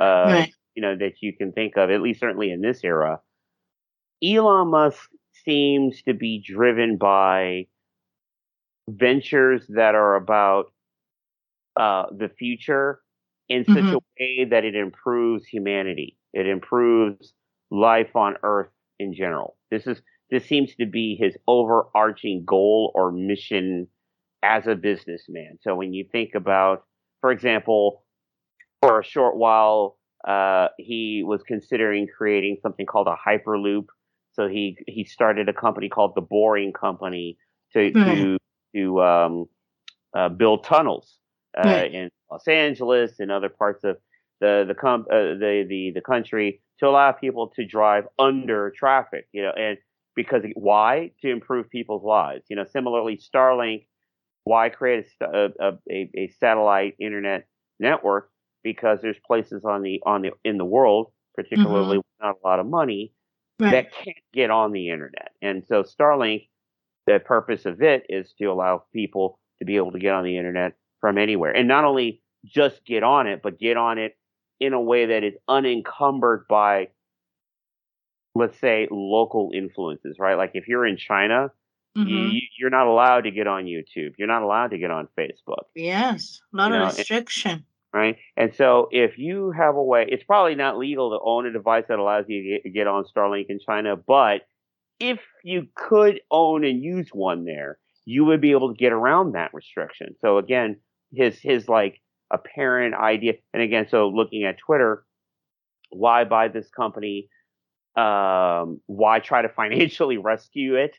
mm-hmm. uh, right. you know, that you can think of, at least certainly in this era, Elon Musk seems to be driven by ventures that are about uh, the future in such mm-hmm. a way that it improves humanity. It improves life on Earth in general. This is this seems to be his overarching goal or mission as a businessman. So when you think about, for example, for a short while, uh, he was considering creating something called a hyperloop. So he he started a company called the Boring Company to right. to to um, uh, build tunnels uh, right. in Los Angeles and other parts of the the, com- uh, the the the country to allow people to drive under traffic. You know, and because why to improve people's lives. You know, similarly, Starlink why create a, a, a, satellite internet network? Because there's places on the on the in the world, particularly mm-hmm. not a lot of money, right. that can't get on the internet. And so Starlink the purpose of it is to allow people to be able to get on the internet from anywhere, and not only just get on it, but get on it in a way that is unencumbered by, let's say, local influences, right? Like if you're in China, mm-hmm. you, you're not allowed to get on YouTube. You're not allowed to get on Facebook. Yes, a lot you of know, restriction. And, right? And so if you have a way, it's probably not legal to own a device that allows you to get on Starlink in China, but if you could own and use one there, you would be able to get around that restriction. So again, his his like apparent idea, and again, so looking at Twitter, why buy this company? Um, why try to financially rescue it?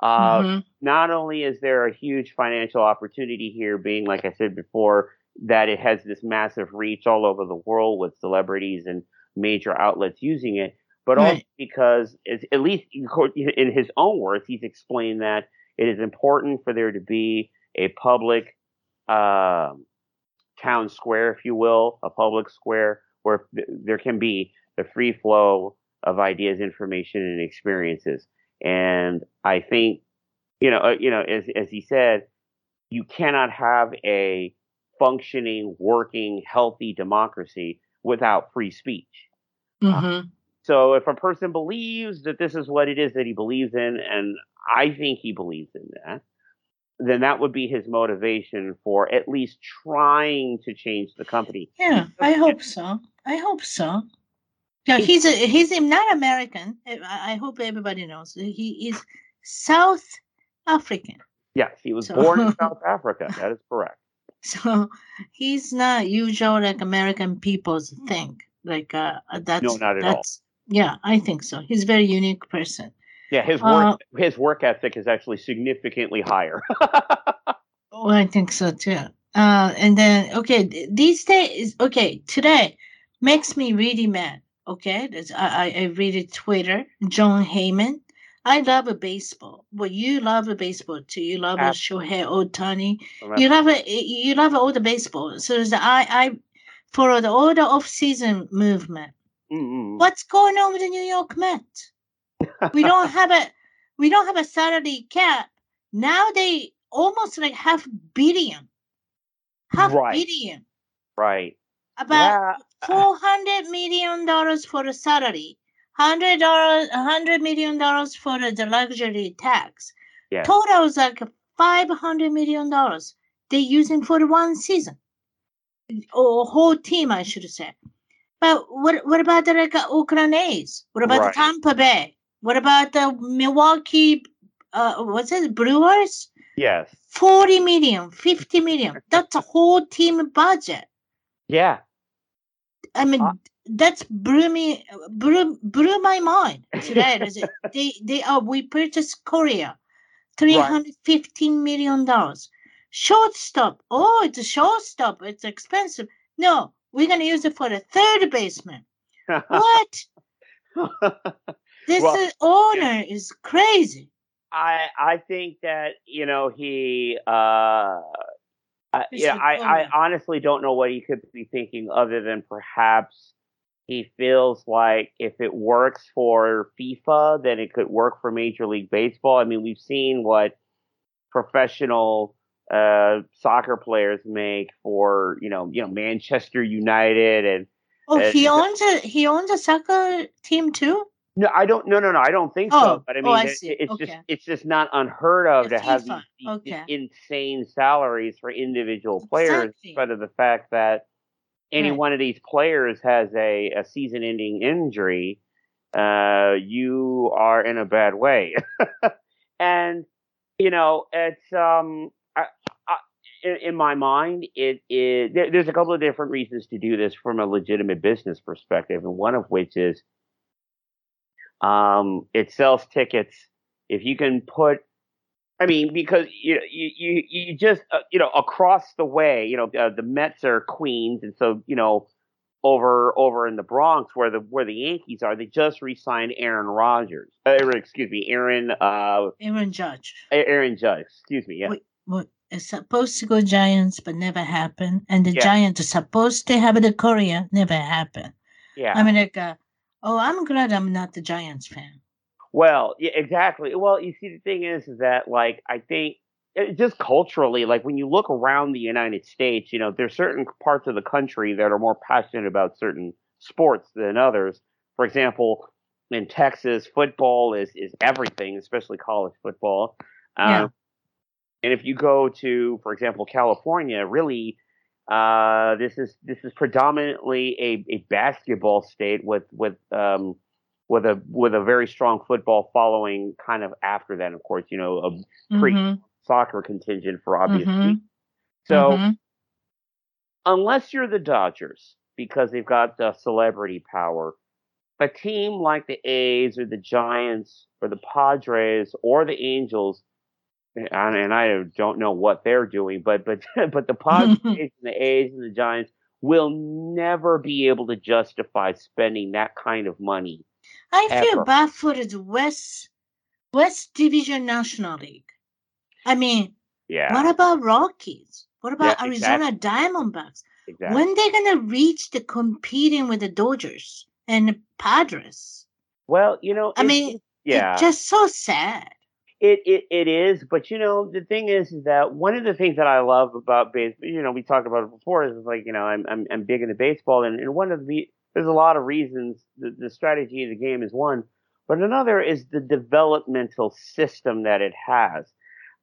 Uh, mm-hmm. Not only is there a huge financial opportunity here, being like I said before, that it has this massive reach all over the world with celebrities and major outlets using it, but right. also because, at least in his own words, he's explained that it is important for there to be a public um, town square, if you will, a public square where there can be the free flow of ideas, information, and experiences. And I think, you know, uh, you know, as as he said, you cannot have a functioning, working, healthy democracy without free speech. Mm-hmm. so if a person believes that this is what it is that he believes in, and I think he believes in that, then that would be his motivation for at least trying to change the company. Yeah, I hope so. I hope so. Yeah, he's a, he's not American. I hope everybody knows he is South African. Yes, he was so. born in South Africa. That is correct. So he's not usual like American people's think. Like uh, that's no, not at all. Yeah, I think so. He's a very unique person. Yeah, his work uh, his work ethic is actually significantly higher. oh, I think so too. Uh, and then okay, these days okay today makes me really mad. Okay, I I read it Twitter. Jon Heyman. I love a baseball. Well, you love a baseball too. You love a Shohei Ohtani. You love it. You love all the baseball. So I I follow the all the off season movement. Mm-hmm. What's going on with the New York Mets? We don't have a we don't have a salary cap. Now they almost like half billion. Half right. billion. Right. About yeah. Uh, four hundred million dollars for the salary. Hundred dollars hundred million dollars for the luxury tax. Yeah. Total is like five hundred million dollars they're using for the one season. Or whole team I should say. But what what about the like Oakland A's? What about right. the Tampa Bay? What about the Milwaukee? Uh, what's it? Brewers? Yes. 40 million, 50 million. That's a whole team budget. Yeah. I mean, uh, that's blew me, blew, blew my mind today. they, they are, we purchased Correa, three hundred fifteen million dollars. Shortstop. Oh, it's a shortstop. It's expensive. No, we're going to use it for the third baseman. what? This well, is, owner is crazy. I I think that you know he uh I, yeah I I honestly don't know what he could be thinking other than perhaps he feels like if it works for FIFA then it could work for Major League Baseball. I mean we've seen what professional uh, soccer players make for you know you know Manchester United and oh he owns a he owns a soccer team too. No, I don't. No, no, no. I don't think oh, so. But I oh, mean, oh, I it, it's okay. just it's just not unheard of to have these, okay. insane salaries for individual players, exactly. despite of the fact that any right. one of these players has a, a season-ending injury, uh, you are in a bad way. and you know, it's um, I, I, in, in, my mind, it is. There, there's a couple of different reasons to do this from a legitimate business perspective, and one of which is um, it sells tickets. If you can put, I mean, because you you you, you just uh, you know across the way, you know uh, the Mets are Queens, and so you know over over in the Bronx where the where the Yankees are, they just re-signed Aaron Rodgers. Uh, excuse me, Aaron. Uh, Aaron Judge. Aaron Judge. Excuse me. Yeah. Wait, wait. It's supposed to go Giants, but never happened. And the yeah. Giants are supposed to have the Correa, never happened. Yeah. I mean, like, uh, Oh, I'm glad I'm not the Giants fan. Well, yeah, exactly. Well, you see, the thing is, is that like I think it, just culturally, like when you look around the United States, you know, there's certain parts of the country that are more passionate about certain sports than others. For example, in Texas, football is is everything, especially college football. Um, Yeah. And if you go to, for example, California, really, uh, this is this is predominantly a, a basketball state with with um, with a with a very strong football following. Kind of after that, of course, you know, a pre Mhm, soccer contingent for obvious Mhm. reasons. So mhm. unless you're the Dodgers, because they've got the celebrity power, a team like the A's or the Giants or the Padres or the Angels, and, and I don't know what they're doing, but but but the Padres and the A's and the Giants will never be able to justify spending that kind of money. I feel bad for the West West Division National League. I mean, Yeah, what about Rockies? What about Yeah, Arizona Diamondbacks? exactly. When they're gonna reach the competing with the Dodgers and the Padres? well, you know, I mean, yeah, it's just so sad. It, it it is, but you know the thing is, is that one of the things that I love about baseball, you know, we talked about it before, is like you know I'm I'm, I'm big into baseball, and, and one of the there's a lot of reasons the, the strategy of the game is one, but another is the developmental system that it has.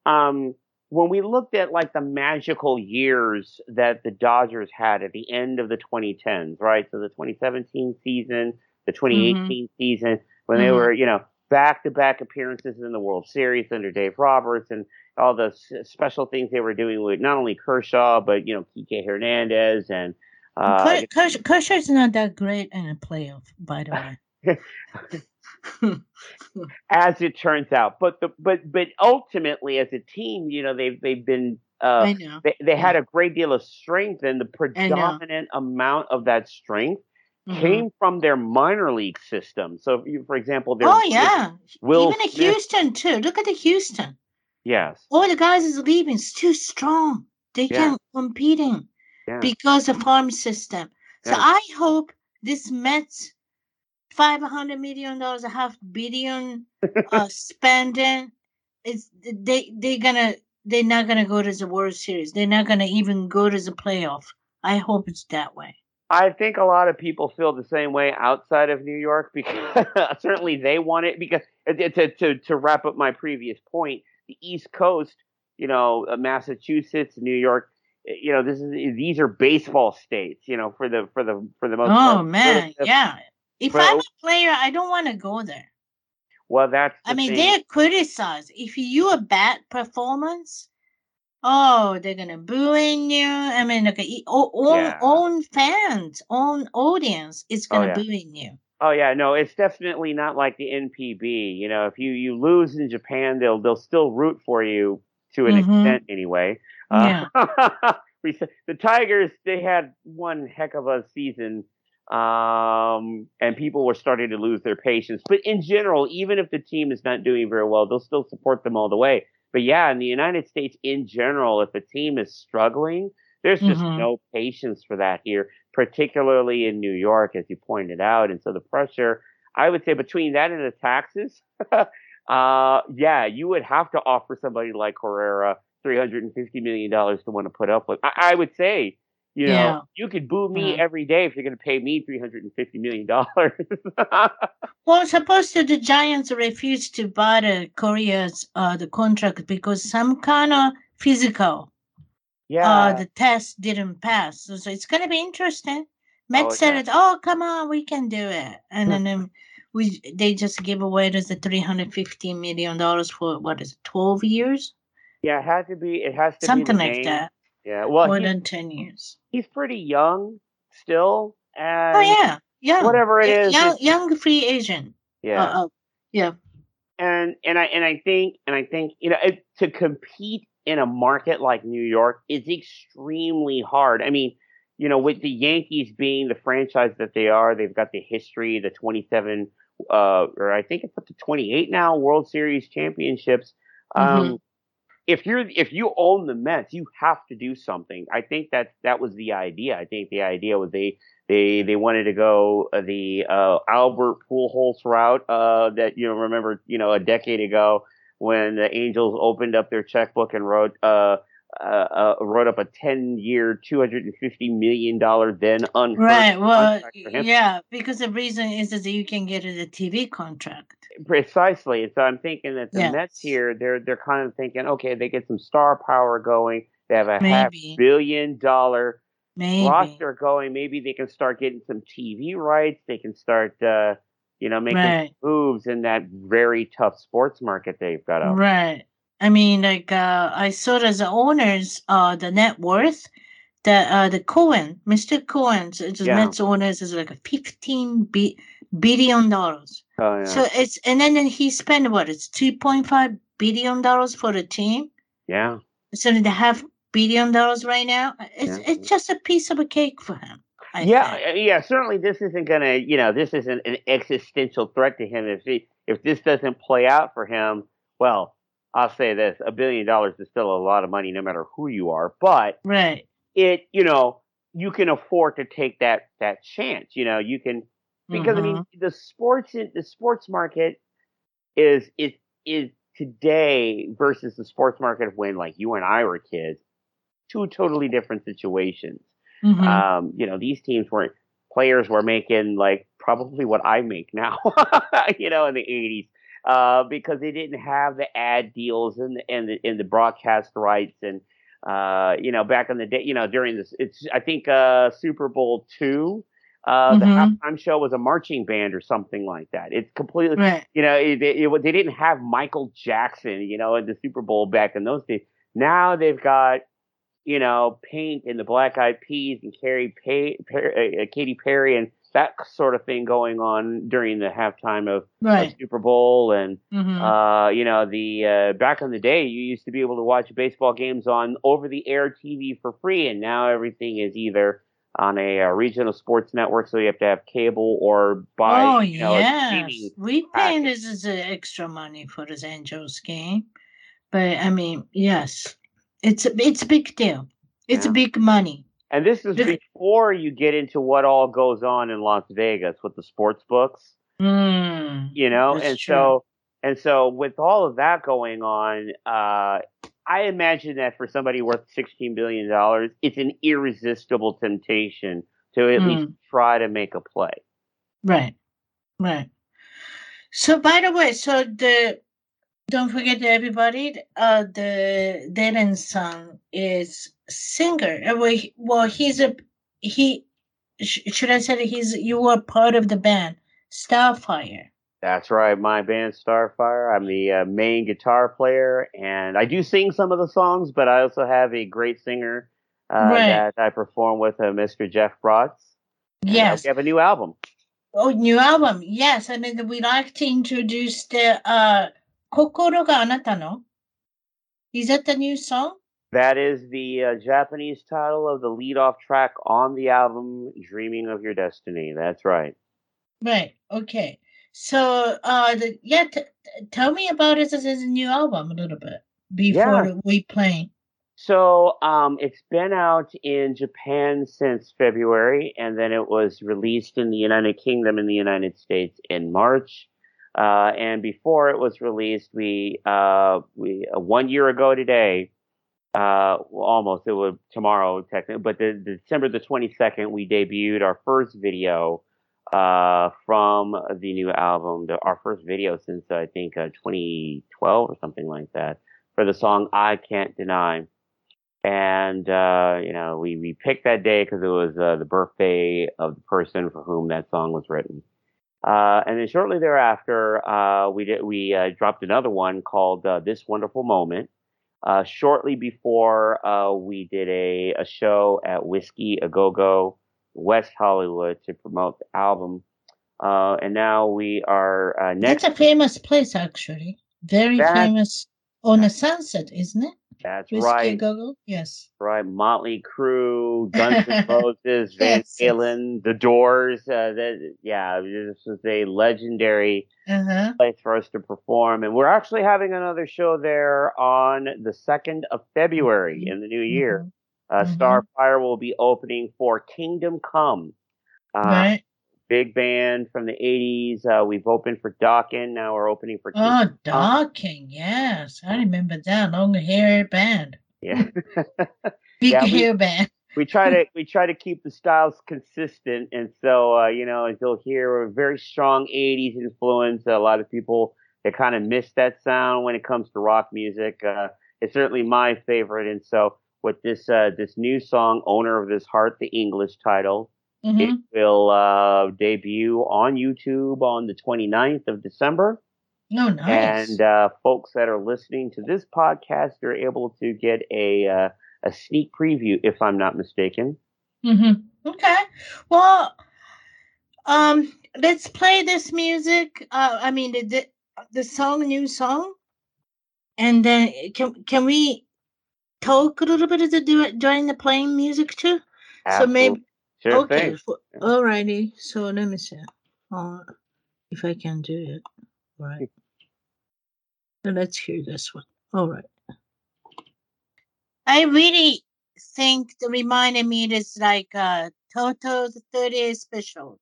Um, when we looked at like the magical years that the Dodgers had at the end of the 2010s, right? So the 2017 season, the 2018 season, when they Mhm. were, you know, back-to-back appearances in the World Series under Dave Roberts and all the s- special things they were doing with not only Kershaw but you know Kike Hernandez and uh, Ker- Kershaw, Kershaw's not that great in a playoff, by the way. as it turns out. But the but but ultimately, as a team, you know they've they've been uh, I know. they, they had a great deal of strength, and the predominant amount of that strength Mhm. came from their minor league system. So, if you, for example, their Oh yeah, Will even Smith- Houston too. Look at the Houston. yes, All the guys is leaving. It's too strong. They Yeah. can't competing yeah, because of farm system. So Yeah. I hope this Mets five hundred million dollars, a half billion uh, spending is they they gonna they're not gonna go to the World Series. They're not gonna even go to the playoff. I hope it's that way. I think a lot of people feel the same way outside of New York because certainly they want it because uh, to to to wrap up my previous point, the East Coast, you know, uh, Massachusetts, New York, uh, you know, this is these are baseball states, you know, for the for the for the most Oh part. man, But- yeah. If I'm a player, I don't want to go there. Well, that's I mean, they're criticized. If you a bad performance, oh, they're gonna booing you. I mean, like e- o- own Yeah. own fans, own audience is Oh, gonna yeah. booing you. Oh yeah, no, it's definitely not like the NPB. You know, if you you lose in Japan, they'll they'll still root for you to an Mhm. extent anyway. Uh, s- the Tigers they had one heck of a season, um, and people were starting to lose their patience. But in general, even if the team is not doing very well, they'll still support them all the way. But yeah, in the United States in general, if a team is struggling, there's just Mhm. no patience for that here, particularly in New York, as you pointed out. And so the pressure, I would say, between that and the taxes, uh, yeah, you would have to offer somebody like Herrera three hundred and fifty million dollars to want to put up with. I, I would say, you know, Yeah. you could boo me Mhm. every day if you're going to pay me three hundred and fifty million dollars. Well, supposed to the Giants refused to buy the Correa's uh the contract because some kind of physical yeah, uh the test didn't pass. So, so it's gonna be interesting. Met Oh, said yeah. it, oh come on, we can do it. And then um, we they just gave away the three hundred fifty million dollars for what is it, twelve years? yeah, it has to be. It has to Something like that. Yeah, well, More than ten years. he's pretty young still, and Oh yeah. Yeah. whatever it is, Young young free agent. yeah. Uh, uh, yeah. and and I and I think and I think you know it, to compete in a market like New York is extremely hard. I mean, you know, with the Yankees being the franchise that they are, they've got the history, the 27 uh or I think it's up to 28 now World Series championships. Um if you're if you own the Mets, you have to do something. I think that that was the idea. I think the idea was they They they wanted to go uh, the uh, Albert Pujols route uh, that you know remember you know a decade ago when the Angels opened up their checkbook and wrote uh, uh, uh, wrote up a 10 year, $250 million then unheard Right. Well, yeah, because the reason is that you can get a TV contract. Precisely. So I'm thinking that the yes. Mets here, they're they're kind of thinking, okay, they get some star power going. They have a Maybe. half billion dollar Maybe. roster going. Maybe they can start getting some TV rights. They can start, uh, you know, making right. moves in that very tough sports market they've got out. Right. I mean, like uh, I saw as the owners, uh, the net worth, the uh, the Cohen, Mr. Cohen, the yeah. Mets owners is like a fifteen bi- billion dollars. Oh yeah. So it's and then he spent what? It's two point five billion dollars for the team. Yeah. So they have billion dollars right now. It's yeah. it's just a piece of a cake for him. I yeah, think. yeah. Certainly, this isn't gonna. You know, this isn't an existential threat to him. If he, if this doesn't play out for him, well, I'll say this: a billion dollars is still a lot of money, no matter who you are. But right, it you know you can afford to take that that chance. You know, you can because mm-hmm. I mean mm-hmm. the sports the sports market is is is today versus the sports market of when like you and I were kids, two totally different situations. Mm-hmm. Um, you know, these teams weren't players were making like probably what I make now, you know, in the 80s uh, because they didn't have the ad deals and the, and the, and the broadcast rights and uh, you know back in the day, you know during this, it's I think uh, Super Bowl two. Uh, mm-hmm. The halftime show was a marching band or something like that. It's completely, right. you know, it, it, it, they didn't have Michael Jackson, you know, in the Super Bowl back in those days. Now they've got, you know, Pink and the Black Eyed Peas and Carrie Pay, uh, Katy Perry and that sort of thing going on during the halftime of, right. of Super Bowl, and mm-hmm. uh, you know the uh, back in the day, you used to be able to watch baseball games on over-the-air TV for free, and now everything is either on a, a, uh, regional sports network, so you have to have cable or buy. Oh you know, yes, we pay this is extra money for this Angels game, but I mean, yes, it's a, it's a big deal. It's yeah. a big money. And this is before you get into what all goes on in Las Vegas with the sports books. Mm, you know, and true. so and so with all of that going on, uh, I imagine that for somebody worth sixteen billion dollars, it's an irresistible temptation to at mm. least try to make a play. Right. Right. So by the way, so the don't forget everybody, uh the Darren's son is singer. Uh, well, he's a he. Should I say that he's you were part of the band Starfire? That's right, my band Starfire. I'm the uh, main guitar player, and I do sing some of the songs, but I also have a great singer uh, right. that I perform with, uh, Mr. Jeff Brotz. Uh, yes, we have a new album. Oh, new album, yes. And then we like to introduce the uh, "Kokoro ga Anata no." Is that the new song? That is the uh, Japanese title of the lead-off track on the album "Dreaming of Your Destiny." That's right. Right. Okay. So, uh, the, yeah, t- tell me about it as a new album a little bit before yeah. we play. So, um, it's been out in Japan since February, and then it was released in the United Kingdom and the United States in March. Uh, and before it was released, we uh, we uh, one year ago today uh, almost it was tomorrow technically, but the, the December the 22nd, we debuted our first video, uh, from the new album, the, our first video since I think, uh, 2012 or something like that for the song I Can't Deny. And, uh, you know, we, we picked that day because it was, uh, the birthday of the person for whom that song was written. Uh, and then shortly thereafter, uh, we did, we, uh, dropped another one called, uh, This Wonderful Moment uh, shortly before uh, we did a, a show at Whisky A Go Go, West Hollywood, to promote the album. Uh, and now we are uh, next. That's a famous place, actually. Very that, famous on a sunset, isn't it? That's Whiskey right. Go-Go? Yes. Right. Motley Crue, Guns N' Roses, Van yes, Halen. The Doors. Uh, that, yeah, this was a legendary uh-huh. place for us to perform. And we're actually having another show there on the 2nd of February in the new year. Mm-hmm. Uh, mm-hmm. Starfire will be opening for Kingdom Come. Uh, right. Big band from the 80s. Uh, we've opened for Dokken. Now we're opening for. Oh, Dokken. Yes. I remember that. Long hair band. Yeah. Big Yeah, we- hair band. we try to we try to keep the styles consistent, and so uh, you know, as you'll hear, a very strong '80s influence. A lot of people they kind of miss that sound when it comes to rock music. Uh, it's certainly my favorite, and so with this uh, this new song, "Owner of This Heart," the English title, Mhm. it will uh, debut on YouTube on the 29th of December. Oh, nice. And uh, folks that are listening to this podcast are able to get a uh, a sneak preview, if I'm not mistaken. hmm Okay. Well, um, let's play this music. Uh, I mean, the, the the song, new song, and then can can we talk a little bit of the du- during the playing music too? So maybe Sure okay. thing. f- Alrighty. So let me see. Uh, if I can do it. Right. So let's hear this one. All right. I really think the reminded me it is like uh Toto's 38 Specials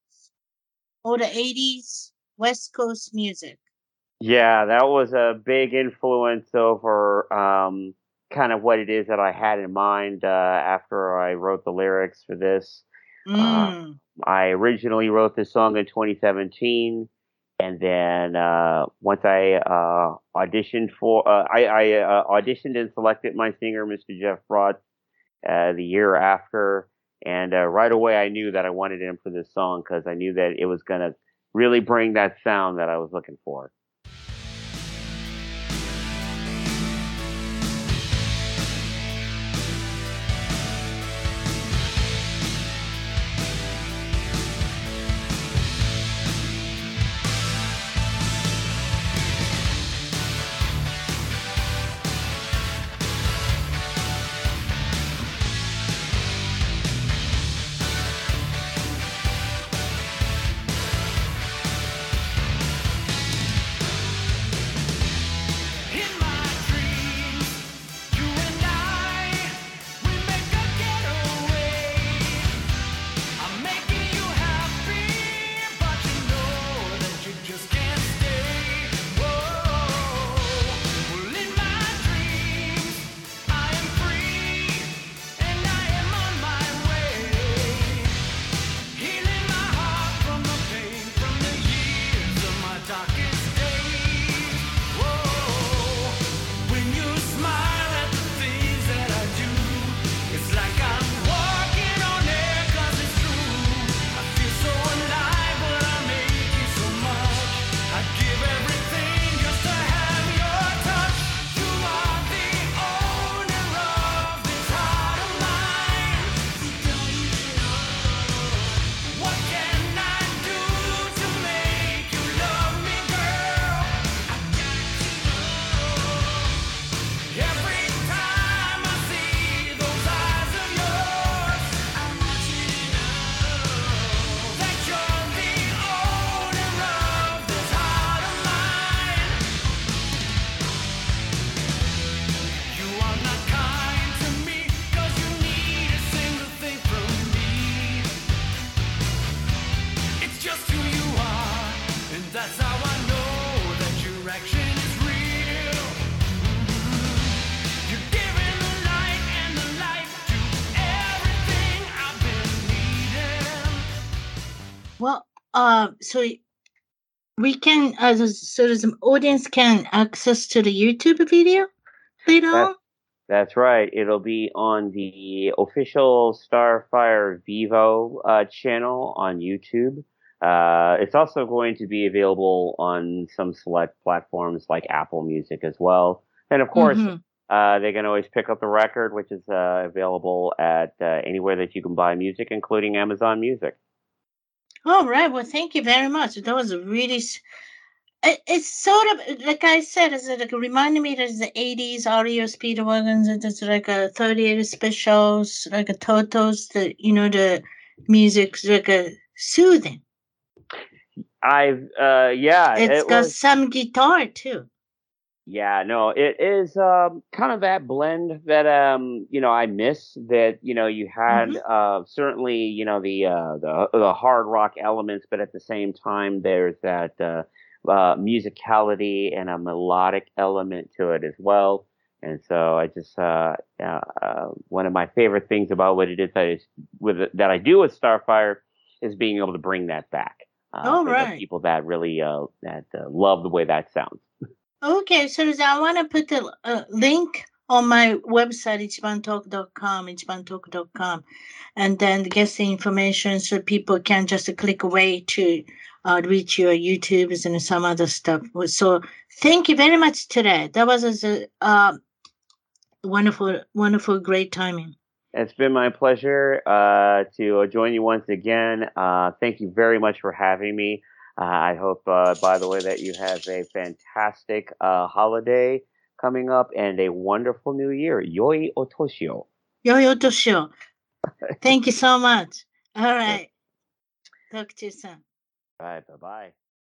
or the 80s West Coast music. Yeah, that was a big influence over um, kind of what it is that I had in mind uh, after I wrote the lyrics for this. Mm. I originally wrote this song in 2017, and then uh, once I uh, auditioned for, uh, I, I uh, auditioned and selected my singer, Mr. Jeff Broad, uh, the year after, and uh, right away I knew that I wanted him for this song because I knew that it was gonna really bring that sound that I was looking for. Well, uh, so we can, uh, so the audience can access to the YouTube video later That- on. That's right. It'll be on the official Starfire Vevo uh, channel on YouTube. Uh, it's also going to be available on some select platforms like Apple Music as well. And of course, Mhm. uh, they can always pick up the record, which is uh, available at uh, anywhere that you can buy music, including Amazon Music. All right. Well, thank you very much. That was really. It, it's sort of like I said. It's like reminding me that the '80s REO Speedwagons. and It's like a 38 specials, like a Totos. The you know the music's like a soothing. I've, uh, yeah, It's it got was- some guitar too. Yeah, no, it is um, kind of that blend that um, you know I miss. That you know you had Mhm. uh, certainly you know the uh, the the hard rock elements, but at the same time there's that uh, uh, musicality and a melodic element to it as well. And so I just uh, uh, uh, one of my favorite things about what it is that is with that I do with Starfire is being able to bring that back. Uh, All the right. people that really uh, that uh, love the way that sounds. Okay, so I want to put a, a link on my website, ichibantalk.com, ichibantalk.com, and then get the information so people can just click away to uh, reach your YouTubes and some other stuff. So thank you very much today. That was a uh, wonderful, wonderful, great timing. It's been my pleasure uh, to join you once again. Uh, thank you very much for having me. Uh, I hope, uh, by the way, that you have a fantastic uh, holiday coming up and a wonderful new year. Yoi otoshio. Yoi yo to show. Thank you so much. All right. Talk to you soon. Bye bye bye.